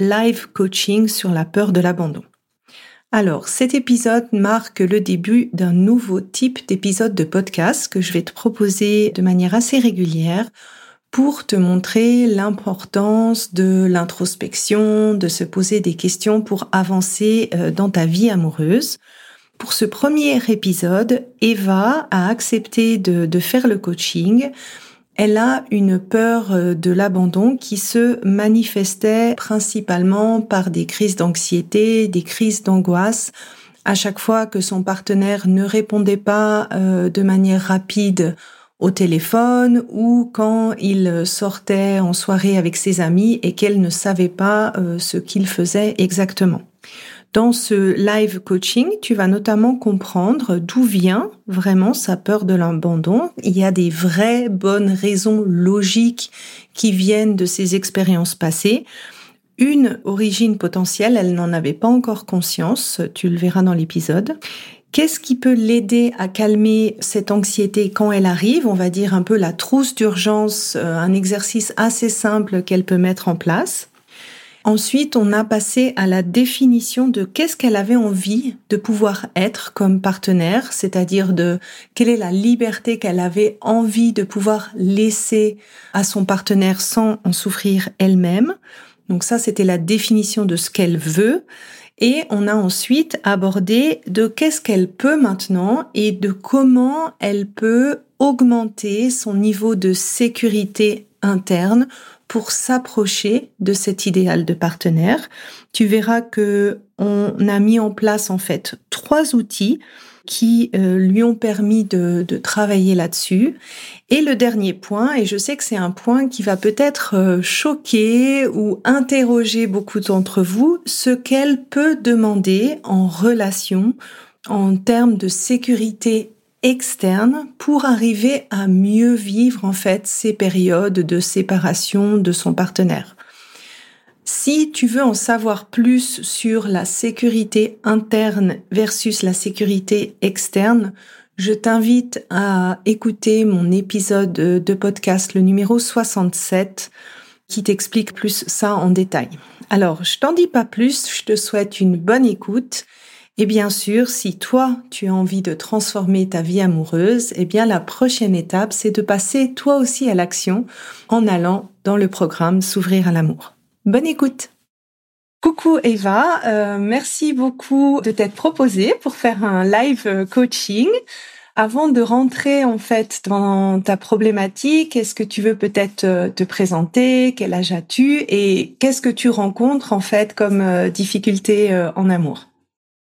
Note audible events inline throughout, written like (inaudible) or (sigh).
Live Coaching sur la peur de l'abandon. Alors, cet épisode marque le début d'un nouveau type d'épisode de podcast que je vais te proposer de manière assez régulière pour te montrer l'importance de l'introspection, de se poser des questions pour avancer euh, dans ta vie amoureuse. Pour ce premier épisode, Eva a accepté de, de faire le coaching elle a une peur euh, de l'abandon qui se manifestait principalement par des crises d'anxiété, des crises d'angoisse. À chaque fois que son partenaire ne répondait pas euh, de manière rapide au téléphone ou quand il sortait en soirée avec ses amis et qu'elle ne savait pas euh, ce qu'il faisait exactement. Dans ce live coaching, tu vas notamment comprendre d'où vient vraiment sa peur de l'abandon. Il y a des vraies bonnes raisons logiques qui viennent de ses expériences passées. Une origine potentielle, elle n'en avait pas encore conscience, tu le verras dans l'épisode. Qu'est-ce qui peut l'aider à calmer cette anxiété quand elle arrive? On va dire un peu la trousse d'urgence, euh, un exercice assez simple qu'elle peut mettre en place. Ensuite, on a passé à la définition de qu'est-ce qu'elle avait envie de pouvoir être comme partenaire, c'est-à-dire de quelle est la liberté qu'elle avait envie de pouvoir laisser à son partenaire sans en souffrir elle-même. Donc ça, c'était la définition de ce qu'elle veut. Et on a ensuite abordé de qu'est-ce qu'elle peut maintenant et de comment elle peut augmenter son niveau de sécurité interne pour s'approcher de cet idéal de partenaire. Tu verras que on a mis en place en fait trois outils qui euh, lui ont permis de, travailler là-dessus. Et le dernier point, et je sais que c'est un point qui va peut-être euh, choquer ou interroger beaucoup d'entre vous, ce qu'elle peut demander en relation en termes de sécurité externe pour arriver à mieux vivre en fait ces périodes de séparation de son partenaire. Si tu veux en savoir plus sur la sécurité interne versus la sécurité externe, je t'invite à écouter mon épisode de podcast, le numéro 67, qui t'explique plus ça en détail. Alors, je t'en dis pas plus, je te souhaite une bonne écoute et bien sûr, si toi, tu as envie de transformer ta vie amoureuse, eh bien la prochaine étape, c'est de passer toi aussi à l'action en allant dans le programme S'ouvrir à l'amour. Bonne écoute. Coucou Eva, euh, merci beaucoup de t'être proposée pour faire un live euh, coaching. Avant de rentrer en fait dans ta problématique, est-ce que tu veux peut-être euh, te présenter? Quel âge as-tu? Et qu'est-ce que tu rencontres en fait comme difficulté en amour?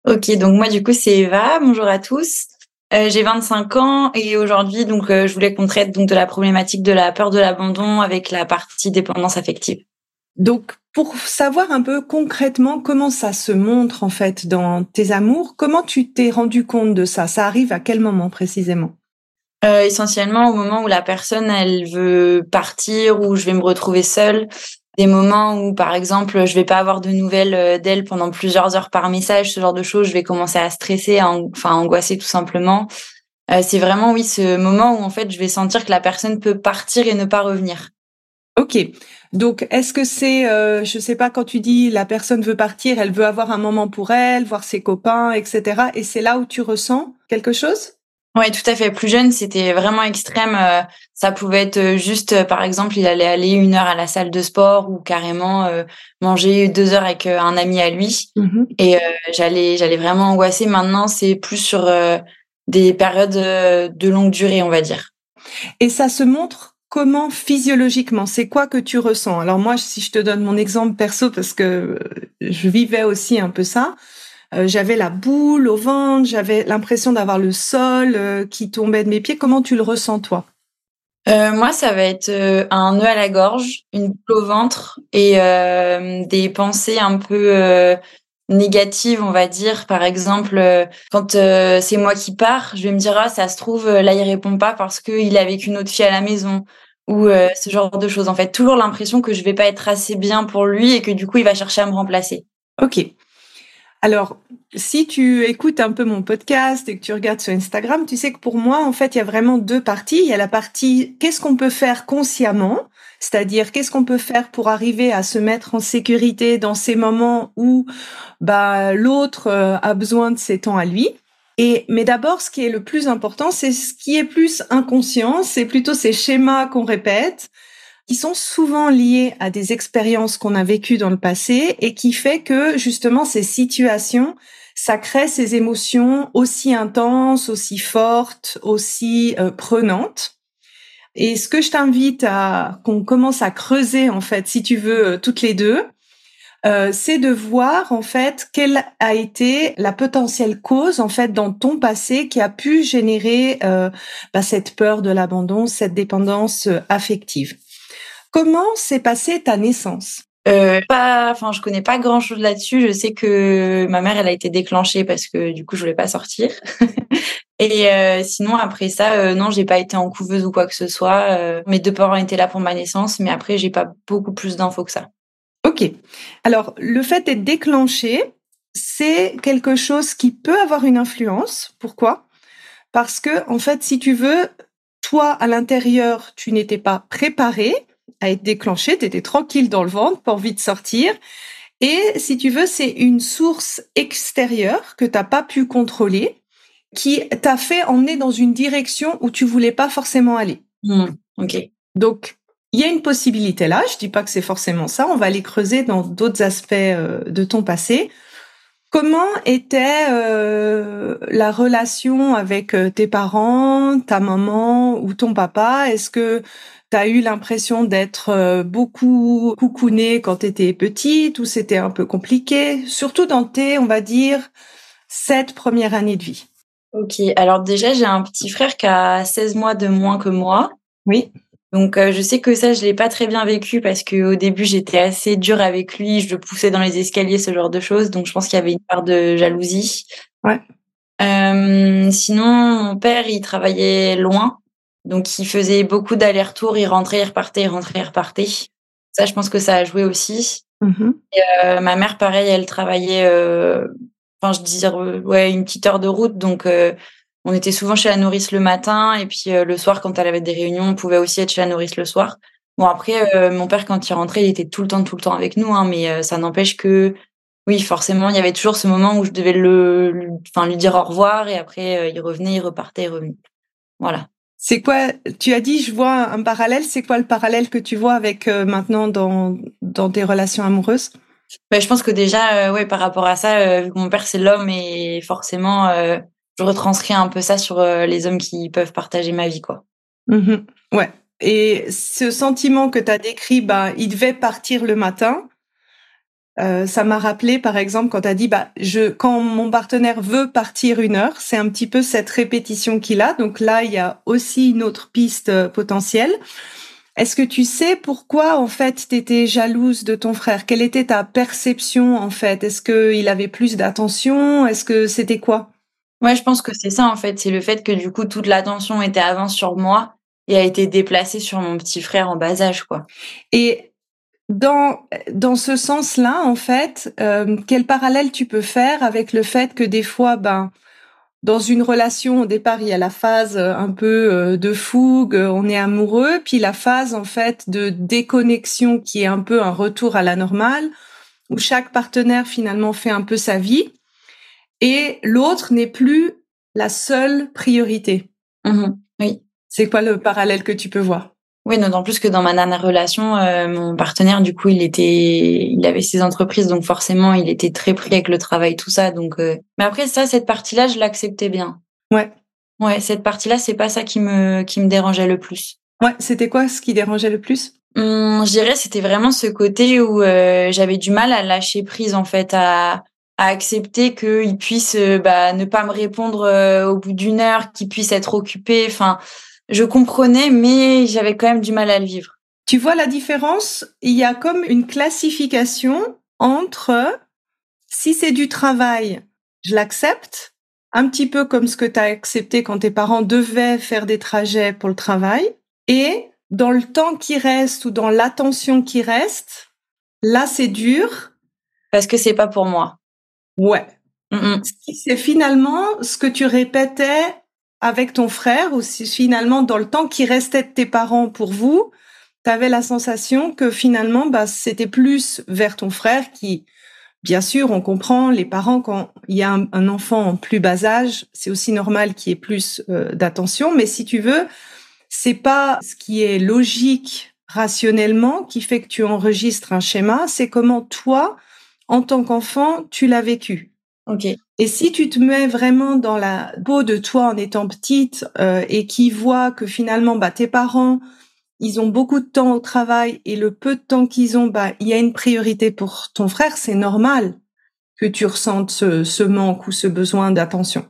Ok, donc moi du coup c'est Eva. Bonjour à tous. Euh, j'ai 25 ans et aujourd'hui donc euh, je voulais qu'on traite donc de la problématique de la peur de l'abandon avec la partie dépendance affective. Donc pour savoir un peu concrètement comment ça se montre en fait dans tes amours, comment tu t'es rendu compte de ça? Ça arrive à quel moment précisément? Euh, Essentiellement au moment où la personne elle veut partir ou je vais me retrouver seule des moments où, par exemple, je vais pas avoir de nouvelles euh, d'elle pendant plusieurs heures par message, ce genre de choses, je vais commencer à stresser, à enfin angoisser tout simplement. Euh, c'est vraiment oui ce moment où en fait je vais sentir que la personne peut partir et ne pas revenir. Ok. Donc est-ce que c'est, euh, je sais pas, quand tu dis la personne veut partir, elle veut avoir un moment pour elle, voir ses copains, etc. Et c'est là où tu ressens quelque chose? Oui, tout à fait. Plus jeune, c'était vraiment extrême. Euh, ça pouvait être euh, juste, euh, par exemple, il allait aller une heure à la salle de sport ou carrément manger deux heures avec un ami à lui. Mmh et j'allais, j'allais vraiment angoisser. Maintenant, c'est plus sur des périodes de longue durée, on va dire. Et ça se montre comment physiologiquement? C'est quoi que tu ressens? Alors moi, si je te donne mon exemple perso, parce que je vivais aussi un peu ça, euh, j'avais la boule au ventre, j'avais l'impression d'avoir le sol euh, qui tombait de mes pieds. Comment tu le ressens toi? Euh, moi, ça va être un nœud à la gorge, une boule au ventre et des pensées un peu négatives, on va dire. Par exemple, quand c'est moi qui pars, je vais me dire ah ça se trouve là il répond pas parce qu'il est avec une autre fille à la maison ou ce genre de choses. En fait, toujours l'impression que je vais pas être assez bien pour lui et que du coup il va chercher à me remplacer. Ok. Alors, si tu écoutes un peu mon podcast et que tu regardes sur Instagram, tu sais que pour moi, en fait, il y a vraiment deux parties. Il y a la partie qu'est-ce qu'on peut faire consciemment, c'est-à-dire qu'est-ce qu'on peut faire pour arriver à se mettre en sécurité dans ces moments où bah, l'autre euh, a besoin de ses temps à lui. Et mais d'abord, ce qui est le plus important, c'est ce qui est plus inconscient, c'est plutôt ces schémas qu'on répète, qui sont souvent liées à des expériences qu'on a vécues dans le passé et qui fait que justement ces situations, ça crée ces émotions aussi intenses, aussi fortes, aussi euh, prenantes. Et ce que je t'invite à qu'on commence à creuser en fait, si tu veux, euh, toutes les deux, euh, c'est de voir en fait quelle a été la potentielle cause en fait dans ton passé qui a pu générer bah, cette peur de l'abandon, cette dépendance affective. Comment s'est passée ta naissance? Euh, pas, enfin, je connais pas grand chose là-dessus. Je sais que ma mère, elle a été déclenchée parce que du coup, je voulais pas sortir. (laughs) Et euh, sinon, après ça, euh, non, j'ai pas été en couveuse ou quoi que ce soit. Euh, mes deux parents étaient là pour ma naissance, mais après, j'ai pas beaucoup plus d'infos que ça. Ok. Alors, le fait d'être déclenché, c'est quelque chose qui peut avoir une influence. Pourquoi? Parce que, en fait, si tu veux, toi, à l'intérieur, tu n'étais pas préparé à être déclenché, tu étais tranquille dans le ventre, pas envie de sortir. Et si tu veux, c'est une source extérieure que t'as pas pu contrôler, qui t'a fait emmener dans une direction où tu voulais pas forcément aller. Hmm, ok. Donc, il y a une possibilité là. Je dis pas que c'est forcément ça. On va aller creuser dans d'autres aspects euh, de ton passé. Comment était euh, la relation avec euh, tes parents, ta maman ou ton papa? Est-ce que T'as eu l'impression d'être euh, beaucoup coucounée quand t'étais petite ou c'était un peu compliqué, surtout dans tes, on va dire, sept premières années de vie. Ok, alors déjà j'ai un petit frère qui a 16 mois de moins que moi. Oui. Donc euh, je sais que ça je l'ai pas très bien vécu parce que au début j'étais assez dure avec lui, je le poussais dans les escaliers, ce genre de choses. Donc je pense qu'il y avait une part de jalousie. Ouais. Euh, sinon mon père il travaillait loin, donc, il faisait beaucoup d'allers-retours, il rentrait, il repartait, il rentrait, il repartait. Ça, je pense que ça a joué aussi. Mmh Et, euh, ma mère, pareil, elle travaillait, euh, enfin, je disais, ouais, une petite heure de route. Donc, euh, on était souvent chez la nourrice le matin. Et puis, le soir, quand elle avait des réunions, on pouvait aussi être chez la nourrice le soir. Bon, après, mon père, quand il rentrait, il était tout le temps, tout le temps avec nous. Hein, mais ça n'empêche que, oui, forcément, il y avait toujours ce moment où je devais le, enfin, lui dire au revoir. Et après, il revenait, il repartait, il revenait. Voilà. C'est quoi Tu as dit, je vois un parallèle. C'est quoi le parallèle que tu vois avec euh, maintenant dans dans tes relations amoureuses? Ben, je pense que déjà, euh, ouais, par rapport à ça, euh, vu que mon père c'est l'homme et forcément, je retranscris un peu ça sur les hommes qui peuvent partager ma vie, quoi. Mmh ouais. Et ce sentiment que tu as décrit, bah, il devait partir le matin. Euh, ça m'a rappelé, par exemple, quand tu as dit, bah, je, quand mon partenaire veut partir une heure, c'est un petit peu cette répétition qu'il a. Donc là, il y a aussi une autre piste euh, potentielle. Est-ce que tu sais pourquoi, en fait, tu étais jalouse de ton frère? Quelle était ta perception, en fait? Est-ce qu'il avait plus d'attention? Est-ce que c'était quoi? Ouais, je pense que c'est ça, en fait. C'est le fait que, du coup, toute l'attention était avant sur moi et a été déplacée sur mon petit frère en bas âge, quoi. Et dans, dans ce sens-là, en fait, euh, quel parallèle tu peux faire avec le fait que des fois, ben, dans une relation, au départ, il y a la phase euh, un peu euh, de fougue, on est amoureux, puis la phase, en fait, de déconnexion qui est un peu un retour à la normale, où chaque partenaire, finalement, fait un peu sa vie, et l'autre n'est plus la seule priorité. Mmh oui. C'est quoi le parallèle que tu peux voir? Oui, d'autant plus que dans ma dernière relation, euh, mon partenaire, du coup, il était, il avait ses entreprises, donc forcément, il était très pris avec le travail, tout ça. Donc, euh, mais après ça, cette partie-là, je l'acceptais bien. Ouais. Ouais, cette partie-là, c'est pas ça qui me qui me dérangeait le plus. Ouais, c'était quoi ce qui dérangeait le plus? Hum, Je dirais c'était vraiment ce côté où euh, j'avais du mal à lâcher prise en fait, à, à accepter qu'il puisse euh, bah, ne pas me répondre euh, au bout d'une heure, qu'il puisse être occupé. Enfin, je comprenais, mais j'avais quand même du mal à le vivre. Tu vois la différence? Il y a comme une classification entre si c'est du travail, je l'accepte, un petit peu comme ce que tu as accepté quand tes parents devaient faire des trajets pour le travail, et dans le temps qui reste ou dans l'attention qui reste, là c'est dur. Parce que c'est pas pour moi. Ouais. C'est finalement ce que tu répétais avec ton frère ou si finalement dans le temps qui restait de tes parents pour vous, tu avais la sensation que finalement bah, c'était plus vers ton frère qui Bien sûr, on comprend les parents quand il y a un, enfant en plus bas âge, c'est aussi normal qu'il y ait plus euh, d'attention. Mais si tu veux, c'est pas ce qui est logique rationnellement qui fait que tu enregistres un schéma. C'est comment toi, en tant qu'enfant, tu l'as vécu. Ok. Et si tu te mets vraiment dans la peau de toi en étant petite euh, et qui voit que finalement, bah, tes parents ils ont beaucoup de temps au travail et le peu de temps qu'ils ont, bah, il y a une priorité pour ton frère, c'est normal que tu ressentes ce, manque ou ce besoin d'attention.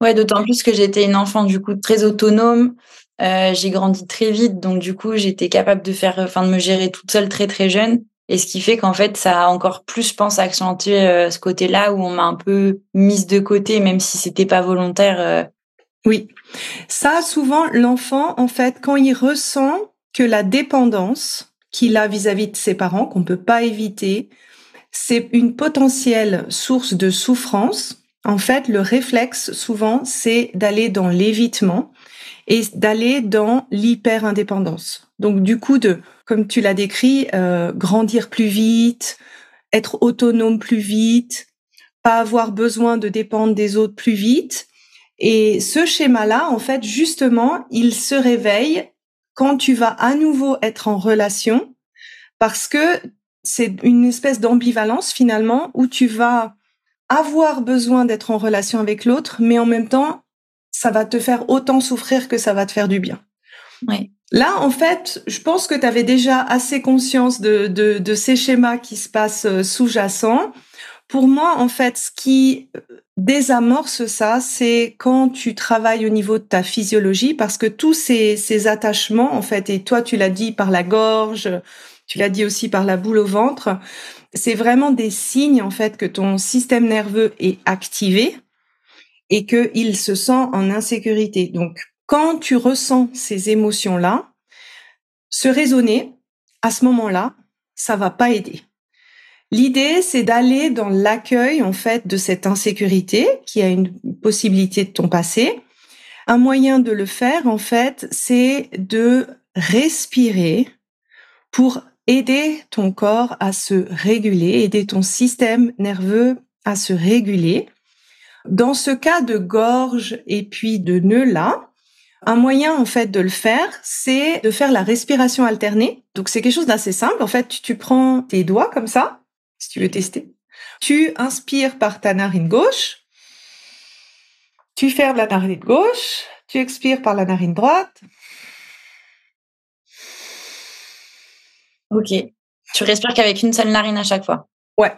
Ouais, d'autant plus que j'étais une enfant du coup très autonome. Euh, j'ai grandi très vite, donc du coup j'étais capable de faire, enfin de me gérer toute seule très très jeune. Et ce qui fait qu'en fait, ça a encore plus, je pense, accentué euh, ce côté-là où on m'a un peu mise de côté, même si c'était pas volontaire. Euh. Oui, ça souvent l'enfant, en fait, quand il ressent que la dépendance qu'il a vis-à-vis de ses parents, qu'on peut pas éviter, c'est une potentielle source de souffrance. En fait, le réflexe, souvent, c'est d'aller dans l'évitement et d'aller dans l'hyper-indépendance. Donc, du coup, de, comme tu l'as décrit, euh, grandir plus vite, être autonome plus vite, pas avoir besoin de dépendre des autres plus vite. Et ce schéma-là, en fait, justement, il se réveille quand tu vas à nouveau être en relation, parce que c'est une espèce d'ambivalence finalement où tu vas avoir besoin d'être en relation avec l'autre, mais en même temps, ça va te faire autant souffrir que ça va te faire du bien. Oui. Là, en fait, je pense que tu avais déjà assez conscience de, de, de, ces schémas qui se passent euh, sous-jacents. Pour moi, en fait, ce qui euh, désamorce ça, c'est quand tu travailles au niveau de ta physiologie, parce que tous ces, ces attachements, en fait, et toi, tu l'as dit par la gorge, tu l'as dit aussi par la boule au ventre, c'est vraiment des signes, en fait, que ton système nerveux est activé et qu'il se sent en insécurité. Donc, quand tu ressens ces émotions-là, se raisonner, à ce moment-là, ça va pas aider. L'idée, c'est d'aller dans l'accueil, en fait, de cette insécurité qui a une possibilité de ton passé. Un moyen de le faire, en fait, c'est de respirer pour aider ton corps à se réguler, aider ton système nerveux à se réguler. Dans ce cas de gorge et puis de nœud là, un moyen en fait de le faire, c'est de faire la respiration alternée. Donc c'est quelque chose d'assez simple. En fait, tu prends tes doigts comme ça si tu veux tester. Tu inspires par ta narine gauche, tu fermes la narine gauche, tu expires par la narine droite. Ok. Tu respires qu'avec une seule narine à chaque fois. Ouais,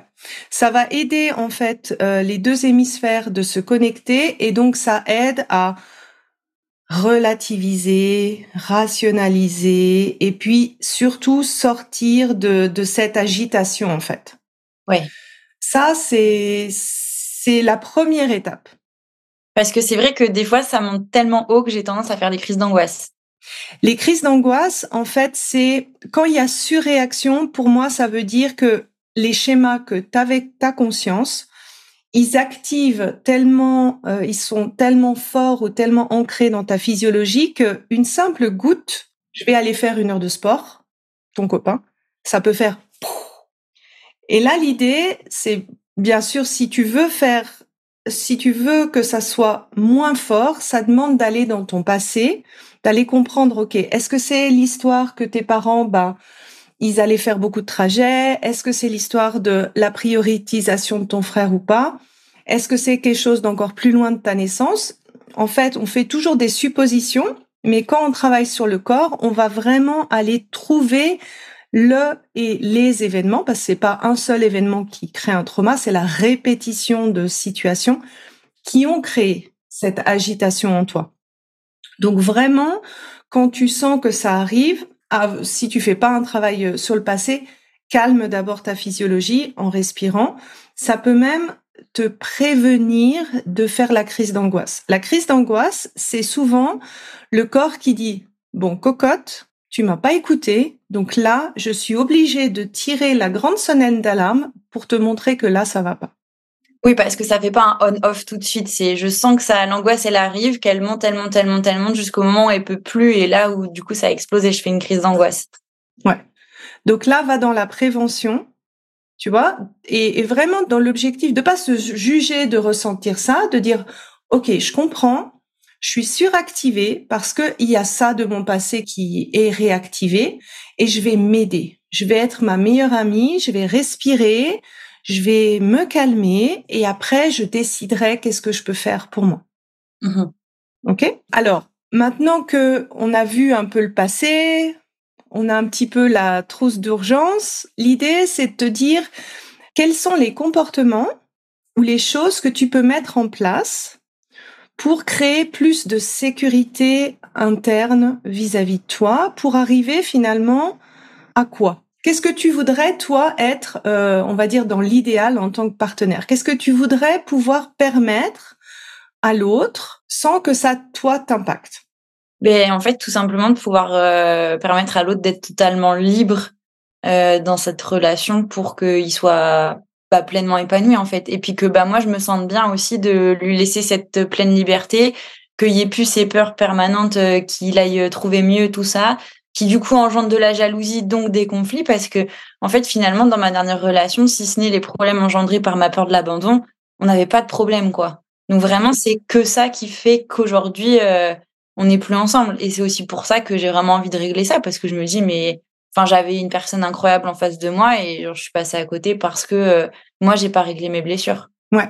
ça va aider en fait euh, les deux hémisphères de se connecter et donc ça aide à relativiser, rationaliser et puis surtout sortir de, de cette agitation en fait. Oui. Ça, c'est, c'est la première étape. Parce que c'est vrai que des fois, ça monte tellement haut que j'ai tendance à faire des crises d'angoisse. Les crises d'angoisse, en fait, c'est quand il y a surréaction, pour moi, ça veut dire que les schémas que tu avec ta conscience, ils activent tellement, euh, ils sont tellement forts ou tellement ancrés dans ta physiologie qu'une simple goutte, je vais aller faire une heure de sport, ton copain, ça peut faire et là, l'idée, c'est bien sûr, si tu veux faire, si tu veux que ça soit moins fort, ça demande d'aller dans ton passé, d'aller comprendre, OK, est-ce que c'est l'histoire que tes parents, bah, ils allaient faire beaucoup de trajets? Est-ce que c'est l'histoire de la prioritisation de ton frère ou pas? Est-ce que c'est quelque chose d'encore plus loin de ta naissance? en fait, on fait toujours des suppositions, mais quand on travaille sur le corps, on va vraiment aller trouver le et les événements, parce que c'est pas un seul événement qui crée un trauma, c'est la répétition de situations qui ont créé cette agitation en toi. Donc vraiment, quand tu sens que ça arrive, si tu fais pas un travail euh, sur le passé, calme d'abord ta physiologie en respirant. Ça peut même te prévenir de faire la crise d'angoisse. La crise d'angoisse, c'est souvent le corps qui dit, bon, cocotte, tu m'as pas écouté, donc là, je suis obligée de tirer la grande sonnette d'alarme pour te montrer que là, ça va pas. Oui, parce que ça fait pas un on-off tout de suite. C'est, je sens que ça, l'angoisse, elle arrive, qu'elle monte, elle monte, elle monte, elle monte jusqu'au moment où elle peut plus et là où, du coup, ça a explosé. Je fais une crise d'angoisse. Ouais. Donc là, va dans la prévention, tu vois, et, vraiment dans l'objectif de pas se juger de ressentir ça, de dire, OK, je comprends, je suis suractivée parce que il y a ça de mon passé qui est réactivé et je vais m'aider. Je vais être ma meilleure amie, je vais respirer, je vais me calmer et après je déciderai qu'est-ce que je peux faire pour moi. Mm-hmm. Ok? Alors maintenant que on a vu un peu le passé, on a un petit peu la trousse d'urgence. L'idée c'est de te dire quels sont les comportements ou les choses que tu peux mettre en place pour créer plus de sécurité interne vis-à-vis -vis de toi, pour arriver finalement à quoi? Qu'est-ce que tu voudrais, toi, être, euh, on va dire, dans l'idéal en tant que partenaire? Qu'est-ce que tu voudrais pouvoir permettre à l'autre sans que ça, toi, t'impacte? Ben, En fait, tout simplement de pouvoir euh, permettre à l'autre d'être totalement libre euh, dans cette relation pour qu'il soit pas pleinement épanoui, en fait. Et puis que bah, moi, je me sente bien aussi de lui laisser cette pleine liberté, qu'il n'y ait plus ces peurs permanentes, qu'il aille trouver mieux, tout ça, qui du coup engendre de la jalousie, donc des conflits, parce que en fait finalement dans ma dernière relation, si ce n'est les problèmes engendrés par ma peur de l'abandon, on n'avait pas de problème quoi. Donc vraiment c'est que ça qui fait qu'aujourd'hui euh, on n'est plus ensemble, et c'est aussi pour ça que j'ai vraiment envie de régler ça, parce que je me dis mais enfin j'avais une personne incroyable en face de moi et je suis passée à côté parce que euh, moi j'ai pas réglé mes blessures. Ouais.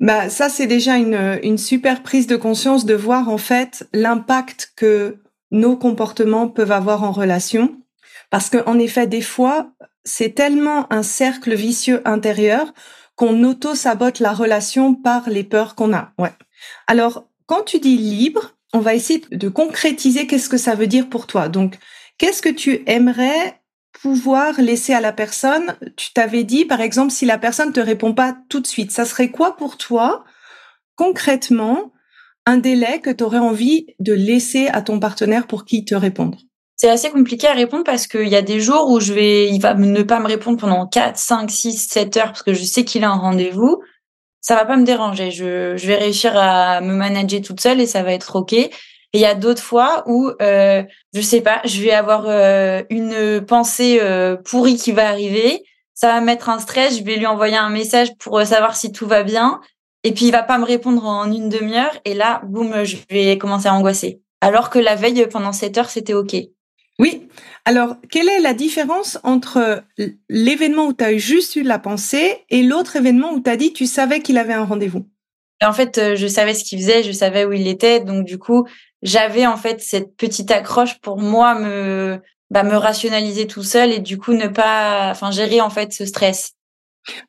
Bah ça c'est déjà une, une super prise de conscience de voir en fait l'impact que nos comportements peuvent avoir en relation. Parce que, en effet, des fois, c'est tellement un cercle vicieux intérieur qu'on auto-sabote la relation par les peurs qu'on a. Ouais. Alors, quand tu dis libre, on va essayer de concrétiser qu'est-ce que ça veut dire pour toi. Donc, qu'est-ce que tu aimerais pouvoir laisser à la personne? Tu t'avais dit, par exemple, si la personne te répond pas tout de suite, ça serait quoi pour toi? Concrètement un délai que tu aurais envie de laisser à ton partenaire pour qu'il te réponde? C'est assez compliqué à répondre parce qu'il y a des jours où je vais, il va ne pas me répondre pendant 4, 5, 6, 7 heures parce que je sais qu'il a un rendez-vous. Ça va pas me déranger. Je, vais réussir à me manager toute seule et ça va être OK. Et il y a d'autres fois où, euh, je sais pas, je vais avoir euh, une pensée euh, pourrie qui va arriver. Ça va mettre un stress. Je vais lui envoyer un message pour euh, savoir si tout va bien. Et puis il va pas me répondre en une demi-heure et là, boum, je vais commencer à angoisser. Alors que la veille, pendant 7 heures, c'était OK. Oui. Alors, quelle est la différence entre l'événement où tu as juste eu la pensée et l'autre événement où tu as dit tu savais qu'il avait un rendez-vous? En fait, euh, je savais ce qu'il faisait, je savais où il était, donc du coup, j'avais en fait cette petite accroche pour moi me bah, me rationaliser tout seul et du coup ne pas enfin gérer en fait ce stress.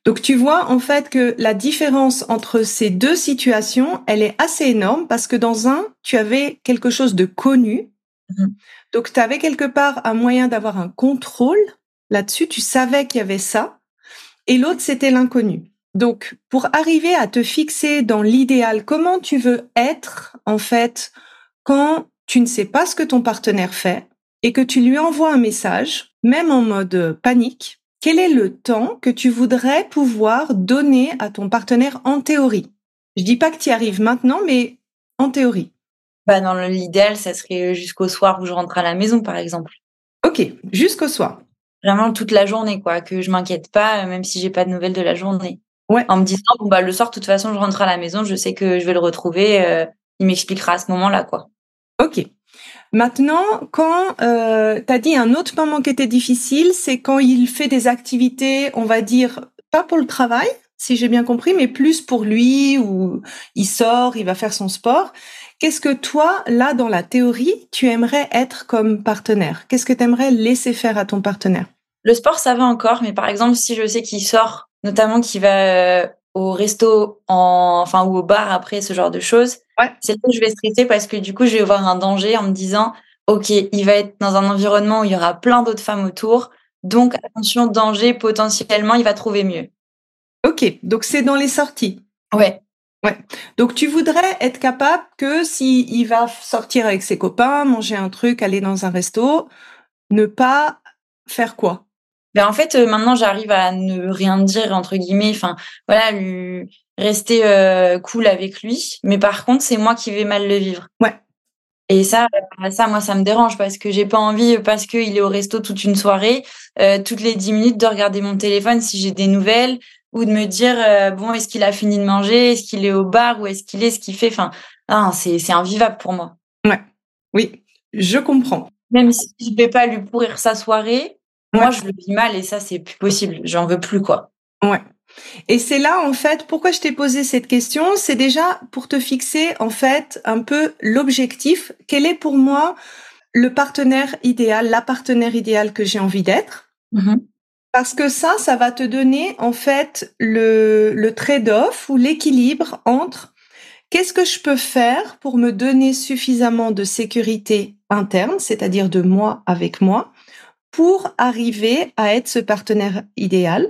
Donc tu vois en fait que la différence entre ces deux situations, elle est assez énorme parce que dans un, tu avais quelque chose de connu. Mm-hmm. Donc tu avais quelque part un moyen d'avoir un contrôle là-dessus, tu savais qu'il y avait ça. Et l'autre, c'était l'inconnu. Donc pour arriver à te fixer dans l'idéal, comment tu veux être en fait quand tu ne sais pas ce que ton partenaire fait et que tu lui envoies un message, même en mode panique, quel est le temps que tu voudrais pouvoir donner à ton partenaire en théorie? Je dis pas que tu y arrives maintenant, mais en théorie. Bah dans l'idéal, ça serait jusqu'au soir où je rentre à la maison, par exemple. Ok, jusqu'au soir. Vraiment toute la journée, quoi, que je m'inquiète pas, même si j'ai pas de nouvelles de la journée. Ouais. En me disant, bon, bah le soir, de toute façon, je rentre à la maison, je sais que je vais le retrouver. Euh, il m'expliquera à ce moment-là, quoi. Ok. Maintenant, quand euh, tu as dit un autre moment qui était difficile, c'est quand il fait des activités, on va dire, pas pour le travail, si j'ai bien compris, mais plus pour lui ou il sort, il va faire son sport. Qu'est-ce que toi, là, dans la théorie, tu aimerais être comme partenaire? Qu'est-ce que tu aimerais laisser faire à ton partenaire? Le sport, ça va encore, mais par exemple, si je sais qu'il sort, notamment qu'il va au resto, en, enfin ou au bar après ce genre de choses, c'est là que je vais stresser parce que du coup, je vais voir un danger en me disant, ok, il va être dans un environnement où il y aura plein d'autres femmes autour, donc attention, danger, potentiellement, il va trouver mieux. Ok, donc c'est dans les sorties. Ouais. Ouais. Donc tu voudrais être capable que si il va sortir avec ses copains, manger un truc, aller dans un resto, ne pas faire quoi? Ben en fait euh, maintenant j'arrive à ne rien dire entre guillemets, enfin voilà, lui rester euh, cool avec lui, mais par contre c'est moi qui vais mal le vivre. Ouais. Et ça, ça, moi, ça me dérange parce que j'ai pas envie, parce qu'il est au resto toute une soirée, euh, toutes les dix minutes de regarder mon téléphone si j'ai des nouvelles, ou de me dire euh, bon est-ce qu'il a fini de manger? Est-ce qu'il est au bar ou est-ce qu'il est ce qu'il fait? Enfin ah, c'est c'est invivable pour moi. Ouais. Oui je comprends. Même si je vais pas lui pourrir sa soirée moi je le vis mal et ça c'est plus possible. J'en veux plus quoi. Ouais. Et c'est là en fait pourquoi je t'ai posé cette question? C'est déjà pour te fixer en fait un peu l'objectif. Quel est pour moi le partenaire idéal la partenaire idéale que j'ai envie d'être? Mmh parce que ça, ça va te donner en fait le, le trade-off ou l'équilibre entre qu'est-ce que je peux faire pour me donner suffisamment de sécurité interne, c'est-à-dire de moi avec moi, pour arriver à être ce partenaire idéal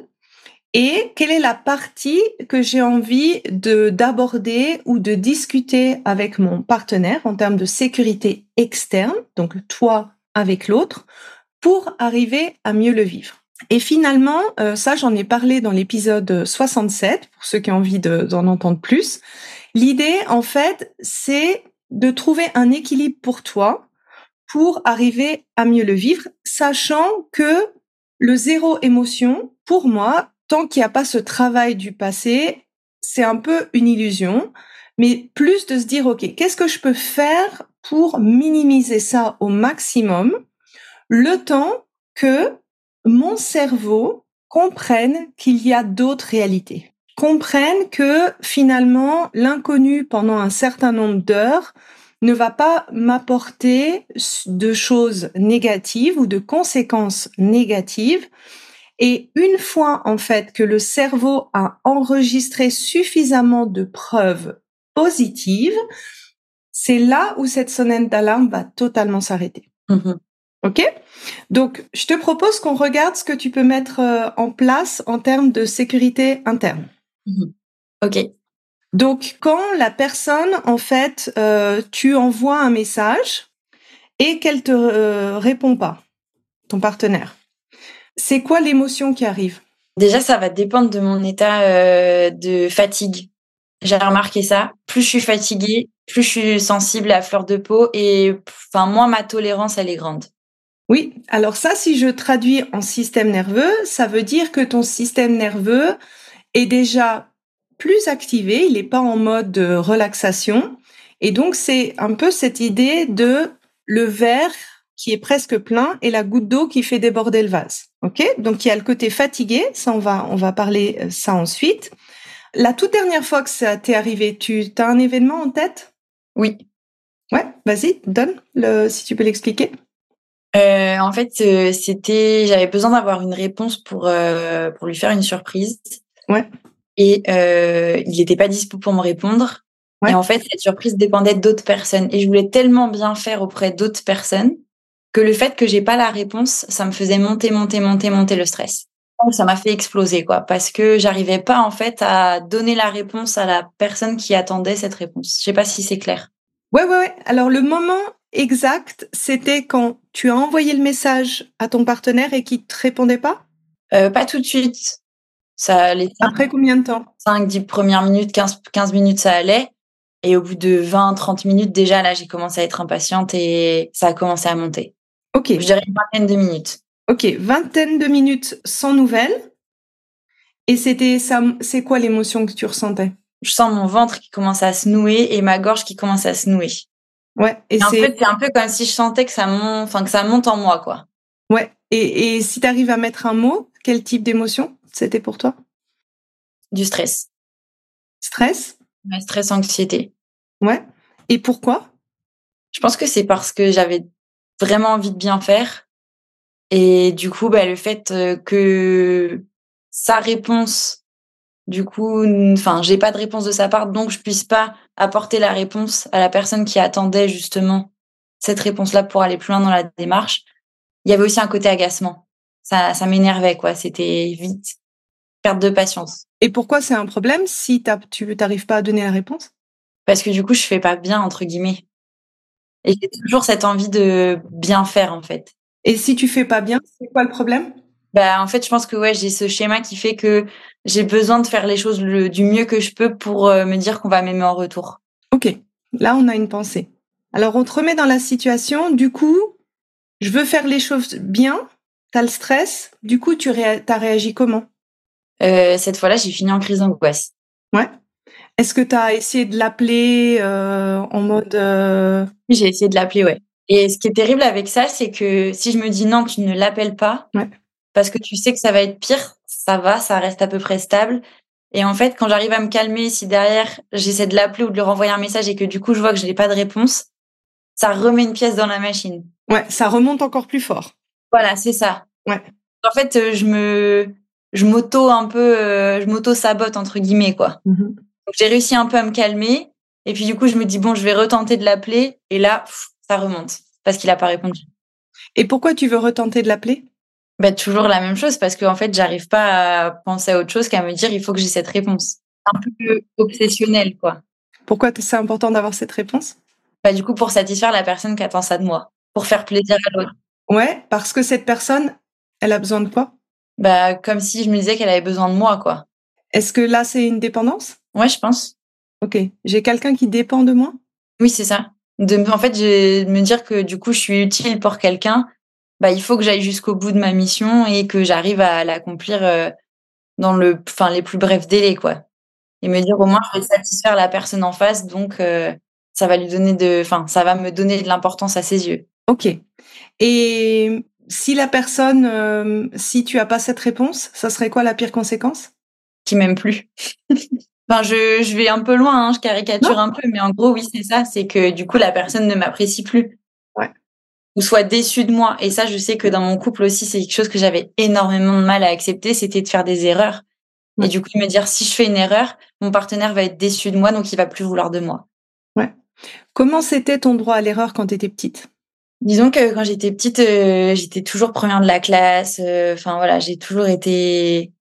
et quelle est la partie que j'ai envie de d'aborder ou de discuter avec mon partenaire en termes de sécurité externe, donc toi avec l'autre, pour arriver à mieux le vivre. Et finalement, euh, ça j'en ai parlé dans l'épisode 67, pour ceux qui ont envie d'en entendre plus. L'idée, en fait, c'est de trouver un équilibre pour toi pour arriver à mieux le vivre, sachant que le zéro émotion, pour moi, tant qu'il n'y a pas ce travail du passé, c'est un peu une illusion, mais plus de se dire, OK, qu'est-ce que je peux faire pour minimiser ça au maximum, le temps que mon cerveau comprenne qu'il y a d'autres réalités, comprenne que finalement l'inconnu pendant un certain nombre d'heures ne va pas m'apporter de choses négatives ou de conséquences négatives. Et une fois en fait que le cerveau a enregistré suffisamment de preuves positives, c'est là où cette sonnette d'alarme va totalement s'arrêter. Mmh Ok? Donc, je te propose qu'on regarde ce que tu peux mettre euh, en place en termes de sécurité interne. Mhm. Ok. Donc, quand la personne, en fait, euh, tu envoies un message et qu'elle te euh, répond pas, ton partenaire, c'est quoi l'émotion qui arrive? Déjà, ça va dépendre de mon état de fatigue. J'ai remarqué ça. Plus je suis fatiguée, plus je suis sensible à fleur de peau et enfin moins ma tolérance elle est grande. Oui, alors ça, si je traduis en système nerveux, ça veut dire que ton système nerveux est déjà plus activé, il n'est pas en mode de relaxation. Et donc, c'est un peu cette idée de le verre qui est presque plein et la goutte d'eau qui fait déborder le vase. OK? Donc, il y a le côté fatigué, ça, on va, on va parler euh, ça ensuite. La toute dernière fois que ça t'est arrivé, tu as un événement en tête? Oui. Ouais, vas-y, donne le, si tu peux l'expliquer. Euh, en fait, euh, c'était, j'avais besoin d'avoir une réponse pour euh, pour lui faire une surprise. Ouais. Et il n'était pas dispo pour me répondre. Et en fait, cette surprise dépendait d'autres personnes. Et je voulais tellement bien faire auprès d'autres personnes que le fait que j'ai pas la réponse, ça me faisait monter, monter, monter, monter le stress. Donc ça m'a fait exploser, quoi, parce que j'arrivais pas en fait à donner la réponse à la personne qui attendait cette réponse. Je sais pas si c'est clair. Ouais, ouais, ouais. Alors le moment exact, c'était quand tu as envoyé le message à ton partenaire et qu'il te répondait pas? Euh, Pas tout de suite. Ça allait. Après combien de temps? 5, 10 premières minutes, 15, 15 minutes, ça allait. Et au bout de 20, 30 minutes, déjà, là, j'ai commencé à être impatiente et ça a commencé à monter. Ok. Je dirais une vingtaine de minutes. Ok, vingtaine de minutes sans nouvelles. Et c'était ça, c'est quoi l'émotion que tu ressentais? Je sens mon ventre qui commence à se nouer et ma gorge qui commence à se nouer. Ouais. Et, en fait, c'est un peu comme si je sentais que ça monte, enfin que ça monte en moi, quoi. Ouais. Et, et si tu arrives à mettre un mot, quel type d'émotion? C'était pour toi? Du stress. Stress? Stress, anxiété. Ouais. Et pourquoi? Je pense que c'est parce que j'avais vraiment envie de bien faire. Et du coup, bah, le fait euh, que sa réponse, du coup, enfin, j'ai pas de réponse de sa part, donc je puisse pas apporter la réponse à la personne qui attendait justement cette réponse-là pour aller plus loin dans la démarche. Il y avait aussi un côté agacement. Ça, ça m'énervait, quoi. C'était vite. Perte de patience. Et pourquoi c'est un problème si tu n'arrives pas à donner la réponse? Parce que du coup, je fais pas bien, entre guillemets. Et j'ai toujours cette envie de bien faire, en fait. Et si tu fais pas bien, c'est quoi le problème? Bah, en fait, je pense que ouais, j'ai ce schéma qui fait que j'ai besoin de faire les choses le, du mieux que je peux pour euh, me dire qu'on va m'aimer en retour. Ok, là on a une pensée. Alors on te remet dans la situation, du coup, je veux faire les choses bien, t'as le stress, du coup tu as réagi comment? Euh, Cette fois-là, j'ai fini en crise d'angoisse. Ouais. Est-ce que tu as essayé de l'appeler euh, en mode... Euh... J'ai essayé de l'appeler, ouais. Et ce qui est terrible avec ça, c'est que si je me dis non, tu ne l'appelles pas, ouais. parce que tu sais que ça va être pire, ça va, ça reste à peu près stable. Et en fait, quand j'arrive à me calmer, si derrière j'essaie de l'appeler ou de lui renvoyer un message et que du coup je vois que je n'ai pas de réponse, ça remet une pièce dans la machine. Ouais, ça remonte encore plus fort. Voilà, c'est ça. Ouais. En fait, euh, je me, je m'auto un peu, euh, je m'auto sabote entre guillemets quoi. Mmh j'ai réussi un peu à me calmer et puis du coup je me dis bon, je vais retenter de l'appeler et là ça remonte parce qu'il a pas répondu. Et pourquoi tu veux retenter de l'appeler? Bah, toujours la même chose parce qu'en fait j'arrive pas à penser à autre chose qu'à me dire il faut que j'ai cette réponse. Un peu obsessionnel quoi. Pourquoi c'est important d'avoir cette réponse? Bah du coup pour satisfaire la personne qui attend ça de moi, pour faire plaisir à l'autre. Ouais, parce que cette personne, elle a besoin de quoi? Bah comme si je me disais qu'elle avait besoin de moi quoi. Est-ce que là c'est une dépendance? Ouais, je pense. Ok, j'ai quelqu'un qui dépend de moi? Oui, c'est ça. De, en fait, je, me dire que du coup, je suis utile pour quelqu'un. Bah, il faut que j'aille jusqu'au bout de ma mission et que j'arrive à l'accomplir euh, dans le, enfin, les plus brefs délais, quoi. Et me dire au moins, je vais satisfaire la personne en face, donc euh, ça va lui donner de, enfin, ça va me donner de l'importance à ses yeux. Ok. Et si la personne, euh, si tu as pas cette réponse, ça serait quoi la pire conséquence? Qui m'aime plus. (laughs) Enfin, je, je vais un peu loin, hein, je caricature un peu, mais en gros, oui, c'est ça, c'est que du coup, la personne ne m'apprécie plus. Ouais. Ou soit déçue de moi. Et ça, je sais que dans mon couple aussi, c'est quelque chose que j'avais énormément de mal à accepter, c'était de faire des erreurs. Et du coup, me dire, si je fais une erreur, mon partenaire va être déçu de moi, donc il va plus vouloir de moi. Ouais. Comment c'était ton droit à l'erreur quand tu étais petite? Disons que quand j'étais petite, euh, j'étais toujours première de la classe. Euh, enfin voilà, j'ai toujours été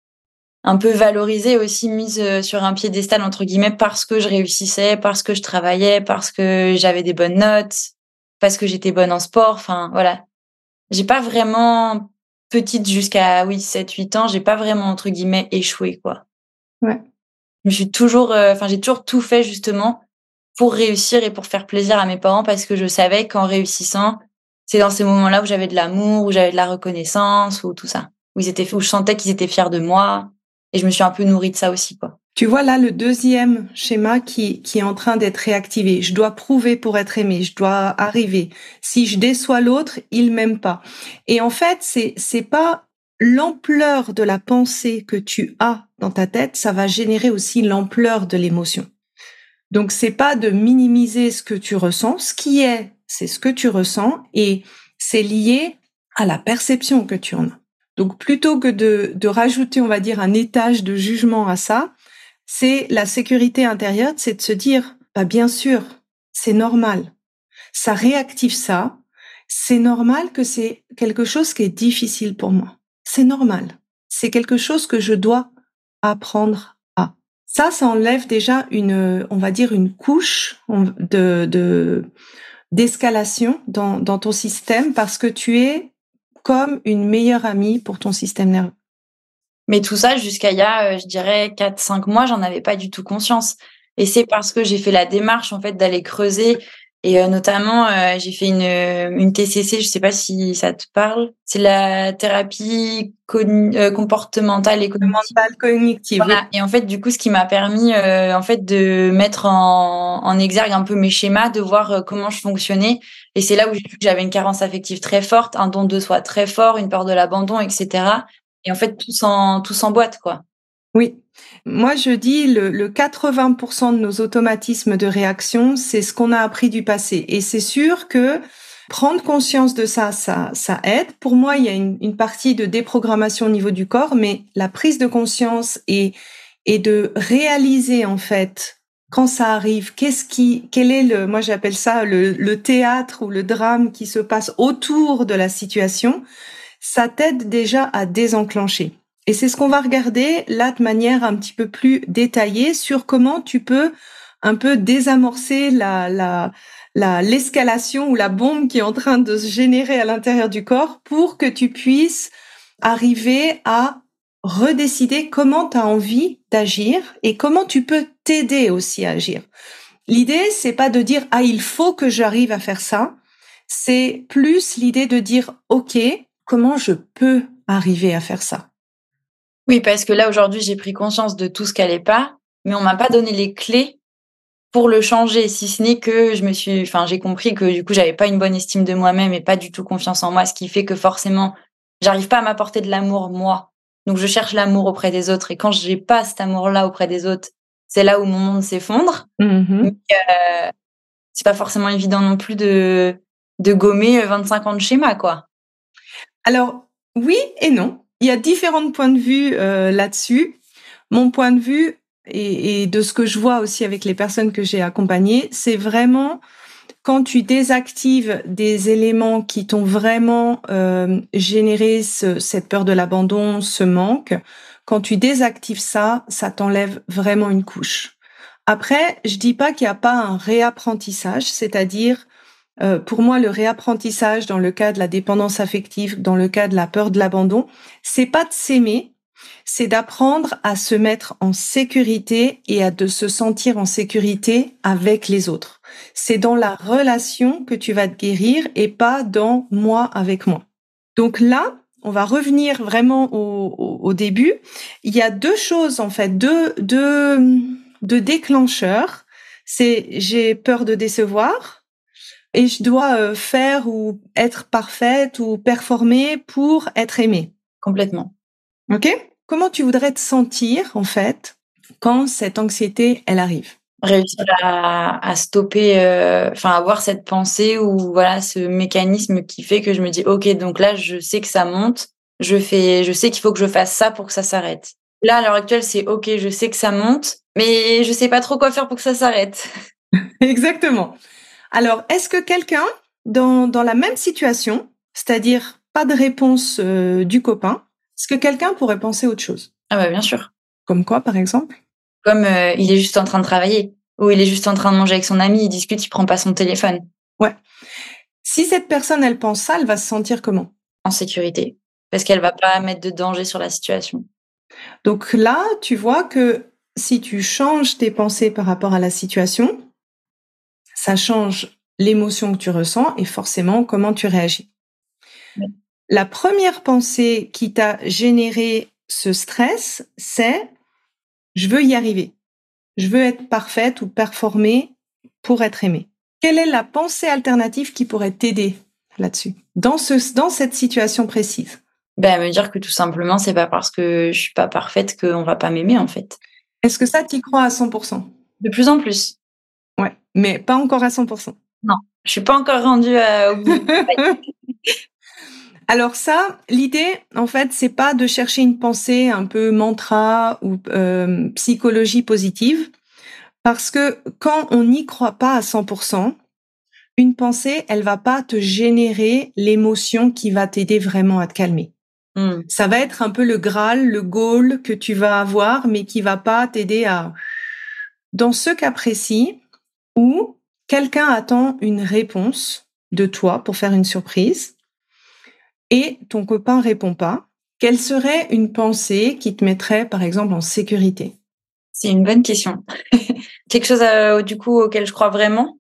un peu valorisée aussi, mise euh, sur un piédestal entre guillemets parce que je réussissais, parce que je travaillais, parce que j'avais des bonnes notes, parce que j'étais bonne en sport. Enfin voilà, j'ai pas vraiment petite jusqu'à oui 7 8 ans, j'ai pas vraiment entre guillemets échoué quoi. Ouais. Je suis toujours euh, enfin j'ai toujours tout fait justement pour réussir et pour faire plaisir à mes parents parce que je savais qu'en réussissant, c'est dans ces moments-là où j'avais de l'amour, où j'avais de la reconnaissance ou tout ça. Où ils étaient où je sentais qu'ils étaient fiers de moi et je me suis un peu nourrie de ça aussi, quoi. Tu vois là le deuxième schéma qui, qui est en train d'être réactivé. Je dois prouver pour être aimé, je dois arriver. Si je déçois l'autre, il m'aime pas. Et en fait, c'est c'est pas l'ampleur de la pensée que tu as dans ta tête, ça va générer aussi l'ampleur de l'émotion. Donc c'est pas de minimiser ce que tu ressens, ce qui est, c'est ce que tu ressens et c'est lié à la perception que tu en as. Donc plutôt que de, de rajouter, on va dire, un étage de jugement à ça, c'est la sécurité intérieure, c'est de se dire, bah bien sûr, c'est normal. Ça réactive ça. C'est normal que c'est quelque chose qui est difficile pour moi. C'est normal. C'est quelque chose que je dois apprendre à. Ça, ça enlève déjà une, on va dire, une couche de, de d'escalation dans, dans ton système parce que tu es comme une meilleure amie pour ton système nerveux. Mais tout ça, jusqu'à il y a, euh, je dirais, 4-5 mois, j'en avais pas du tout conscience. Et c'est parce que j'ai fait la démarche, en fait, d'aller creuser. Et euh, notamment, euh, j'ai fait une, une TCC, je sais pas si ça te parle. C'est la thérapie comportementale et cognitive. cognitive. Voilà. Et en fait, du coup, ce qui m'a permis, en fait, de mettre en, en exergue un peu mes schémas, de voir comment je fonctionnais et c'est là où j'ai vu que j'avais une carence affective très forte, un don de soi très fort, une peur de l'abandon, etc. Et en fait, tout s'emboîte, quoi. Oui. Moi, je dis le, le 80% de nos automatismes de réaction, c'est ce qu'on a appris du passé. Et c'est sûr que prendre conscience de ça, ça, aide. Pour moi, il y a une, partie de déprogrammation au niveau du corps, mais la prise de conscience et, et de réaliser, en fait, quand ça arrive, qu'est-ce qui, quel est le, moi j'appelle ça le, le théâtre ou le drame qui se passe autour de la situation, ça t'aide déjà à désenclencher. Et c'est ce qu'on va regarder là de manière un petit peu plus détaillée sur comment tu peux un peu désamorcer la, la, la, l'escalation ou la bombe qui est en train de se générer à l'intérieur du corps pour que tu puisses arriver à redécider comment tu as envie d'agir et comment tu peux t'aider aussi à agir. L'idée, c'est pas de dire ah il faut que j'arrive à faire ça, c'est plus l'idée de dire OK, comment je peux arriver à faire ça? Oui, parce que là aujourd'hui, j'ai pris conscience de tout ce qui n'allait pas, mais on m'a pas donné les clés pour le changer, si ce n'est que je me suis, enfin, j'ai compris que du coup, j'avais pas une bonne estime de moi-même et pas du tout confiance en moi, ce qui fait que forcément, j'arrive pas à m'apporter de l'amour moi. Donc je cherche l'amour auprès des autres et quand j'ai pas cet amour-là auprès des autres, c'est là où mon monde s'effondre. Mm euh, c'est pas forcément évident non plus de de gommer 25 ans de schéma, quoi. Alors oui et non. Il y a différents points de vue euh, là-dessus. Mon point de vue et, et, de ce que je vois aussi avec les personnes que j'ai accompagnées, c'est vraiment quand tu désactives des éléments qui t'ont vraiment euh, généré ce, cette peur de l'abandon, ce manque, quand tu désactives ça, ça t'enlève vraiment une couche. Après, je dis pas qu'il n'y a pas un réapprentissage, c'est-à-dire euh, pour moi le réapprentissage dans le cas de la dépendance affective, dans le cas de la peur de l'abandon, c'est pas de s'aimer, c'est d'apprendre à se mettre en sécurité et à de se sentir en sécurité avec les autres. C'est dans la relation que tu vas te guérir et pas dans moi avec moi. Donc là, on va revenir vraiment au, début. Il y a deux choses en fait, deux, deux, deux déclencheurs. C'est j'ai peur de décevoir et je dois euh, faire ou être parfaite ou performer pour être aimée. Complètement. Ok? Comment tu voudrais te sentir, en fait, quand cette anxiété, elle arrive? Réussir à, stopper, euh, enfin, avoir cette pensée ou voilà, ce mécanisme qui fait que je me dis, OK, donc là, je sais que ça monte, je fais, je sais qu'il faut que je fasse ça pour que ça s'arrête. Là, à l'heure actuelle, c'est OK, je sais que ça monte, mais je sais pas trop quoi faire pour que ça s'arrête. (laughs) Exactement. Alors, est-ce que quelqu'un, dans, dans la même situation, c'est-à-dire pas de réponse euh, du copain, est-ce que quelqu'un pourrait penser autre chose? Ah bah bien sûr. Comme quoi, par exemple? Comme euh, il est juste en train de travailler, ou il est juste en train de manger avec son ami, il discute, il prend pas son téléphone. Ouais. Si cette personne, elle pense ça, elle va se sentir comment? En sécurité, parce qu'elle va pas mettre de danger sur la situation. Donc là, tu vois que si tu changes tes pensées par rapport à la situation, ça change l'émotion que tu ressens et forcément comment tu réagis la première pensée qui t'a généré ce stress, c'est je veux y arriver. Je veux être parfaite ou performer pour être aimée. Quelle est la pensée alternative qui pourrait t'aider là-dessus, dans, ce, dans cette situation précise? Ben, Me dire que tout simplement, c'est pas parce que je suis pas parfaite qu'on va pas m'aimer, en fait. Est-ce que ça, t'y crois à 100% De plus en plus. Mais pas encore à 100%. Non, je suis pas encore rendue au bout. (laughs) Alors ça, l'idée, en fait, c'est pas de chercher une pensée un peu mantra ou euh, psychologie positive, parce que quand on n'y croit pas à 100%, une pensée, elle va pas te générer l'émotion qui va t'aider vraiment à te calmer. Hmm. Ça va être un peu le Graal, le goal que tu vas avoir, mais qui va pas t'aider à... Dans ce cas précis, où quelqu'un attend une réponse de toi pour faire une surprise, et ton copain répond pas, quelle serait une pensée qui te mettrait, par exemple, en sécurité? C'est une bonne question. (laughs) Quelque chose euh, du coup auquel je crois vraiment?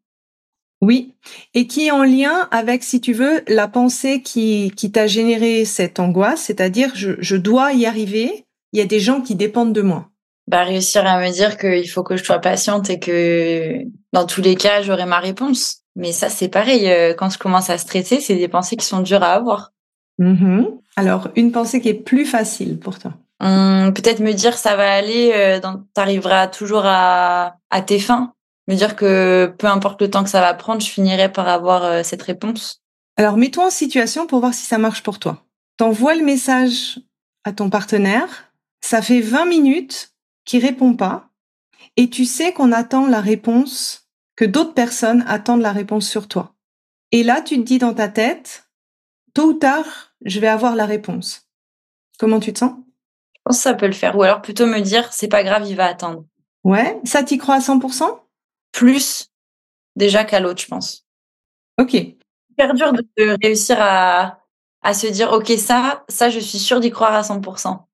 Oui, et qui est en lien avec, si tu veux, la pensée qui, qui t'a généré cette angoisse, c'est-à-dire je, je dois y arriver, il y a des gens qui dépendent de moi. Bah, réussir à me dire qu'il faut que je sois patiente et que dans tous les cas, j'aurai ma réponse. Mais ça, c'est pareil. Euh, quand je commence à stresser, c'est des pensées qui sont dures à avoir. Mm-hmm. Alors, une pensée qui est plus facile pour toi. peut-être me dire ça va aller, euh, tu arriveras toujours à, à tes fins. Me dire que peu importe le temps que ça va prendre, je finirai par avoir euh, cette réponse. Alors mets-toi en situation pour voir si ça marche pour toi. T'envoies le message à ton partenaire, ça fait 20 minutes qu'il répond pas, et tu sais qu'on attend la réponse, que d'autres personnes attendent la réponse sur toi. Et là, tu te dis dans ta tête, tôt ou tard, je vais avoir la réponse. Comment tu te sens? Je pense que ça peut le faire. Ou alors plutôt me dire, c'est pas grave, il va attendre. Ouais, ça t'y crois à 100% Plus déjà qu'à l'autre, je pense. Ok. Super dur de réussir à, à se dire, ok, ça, ça, je suis sûre d'y croire à 100%.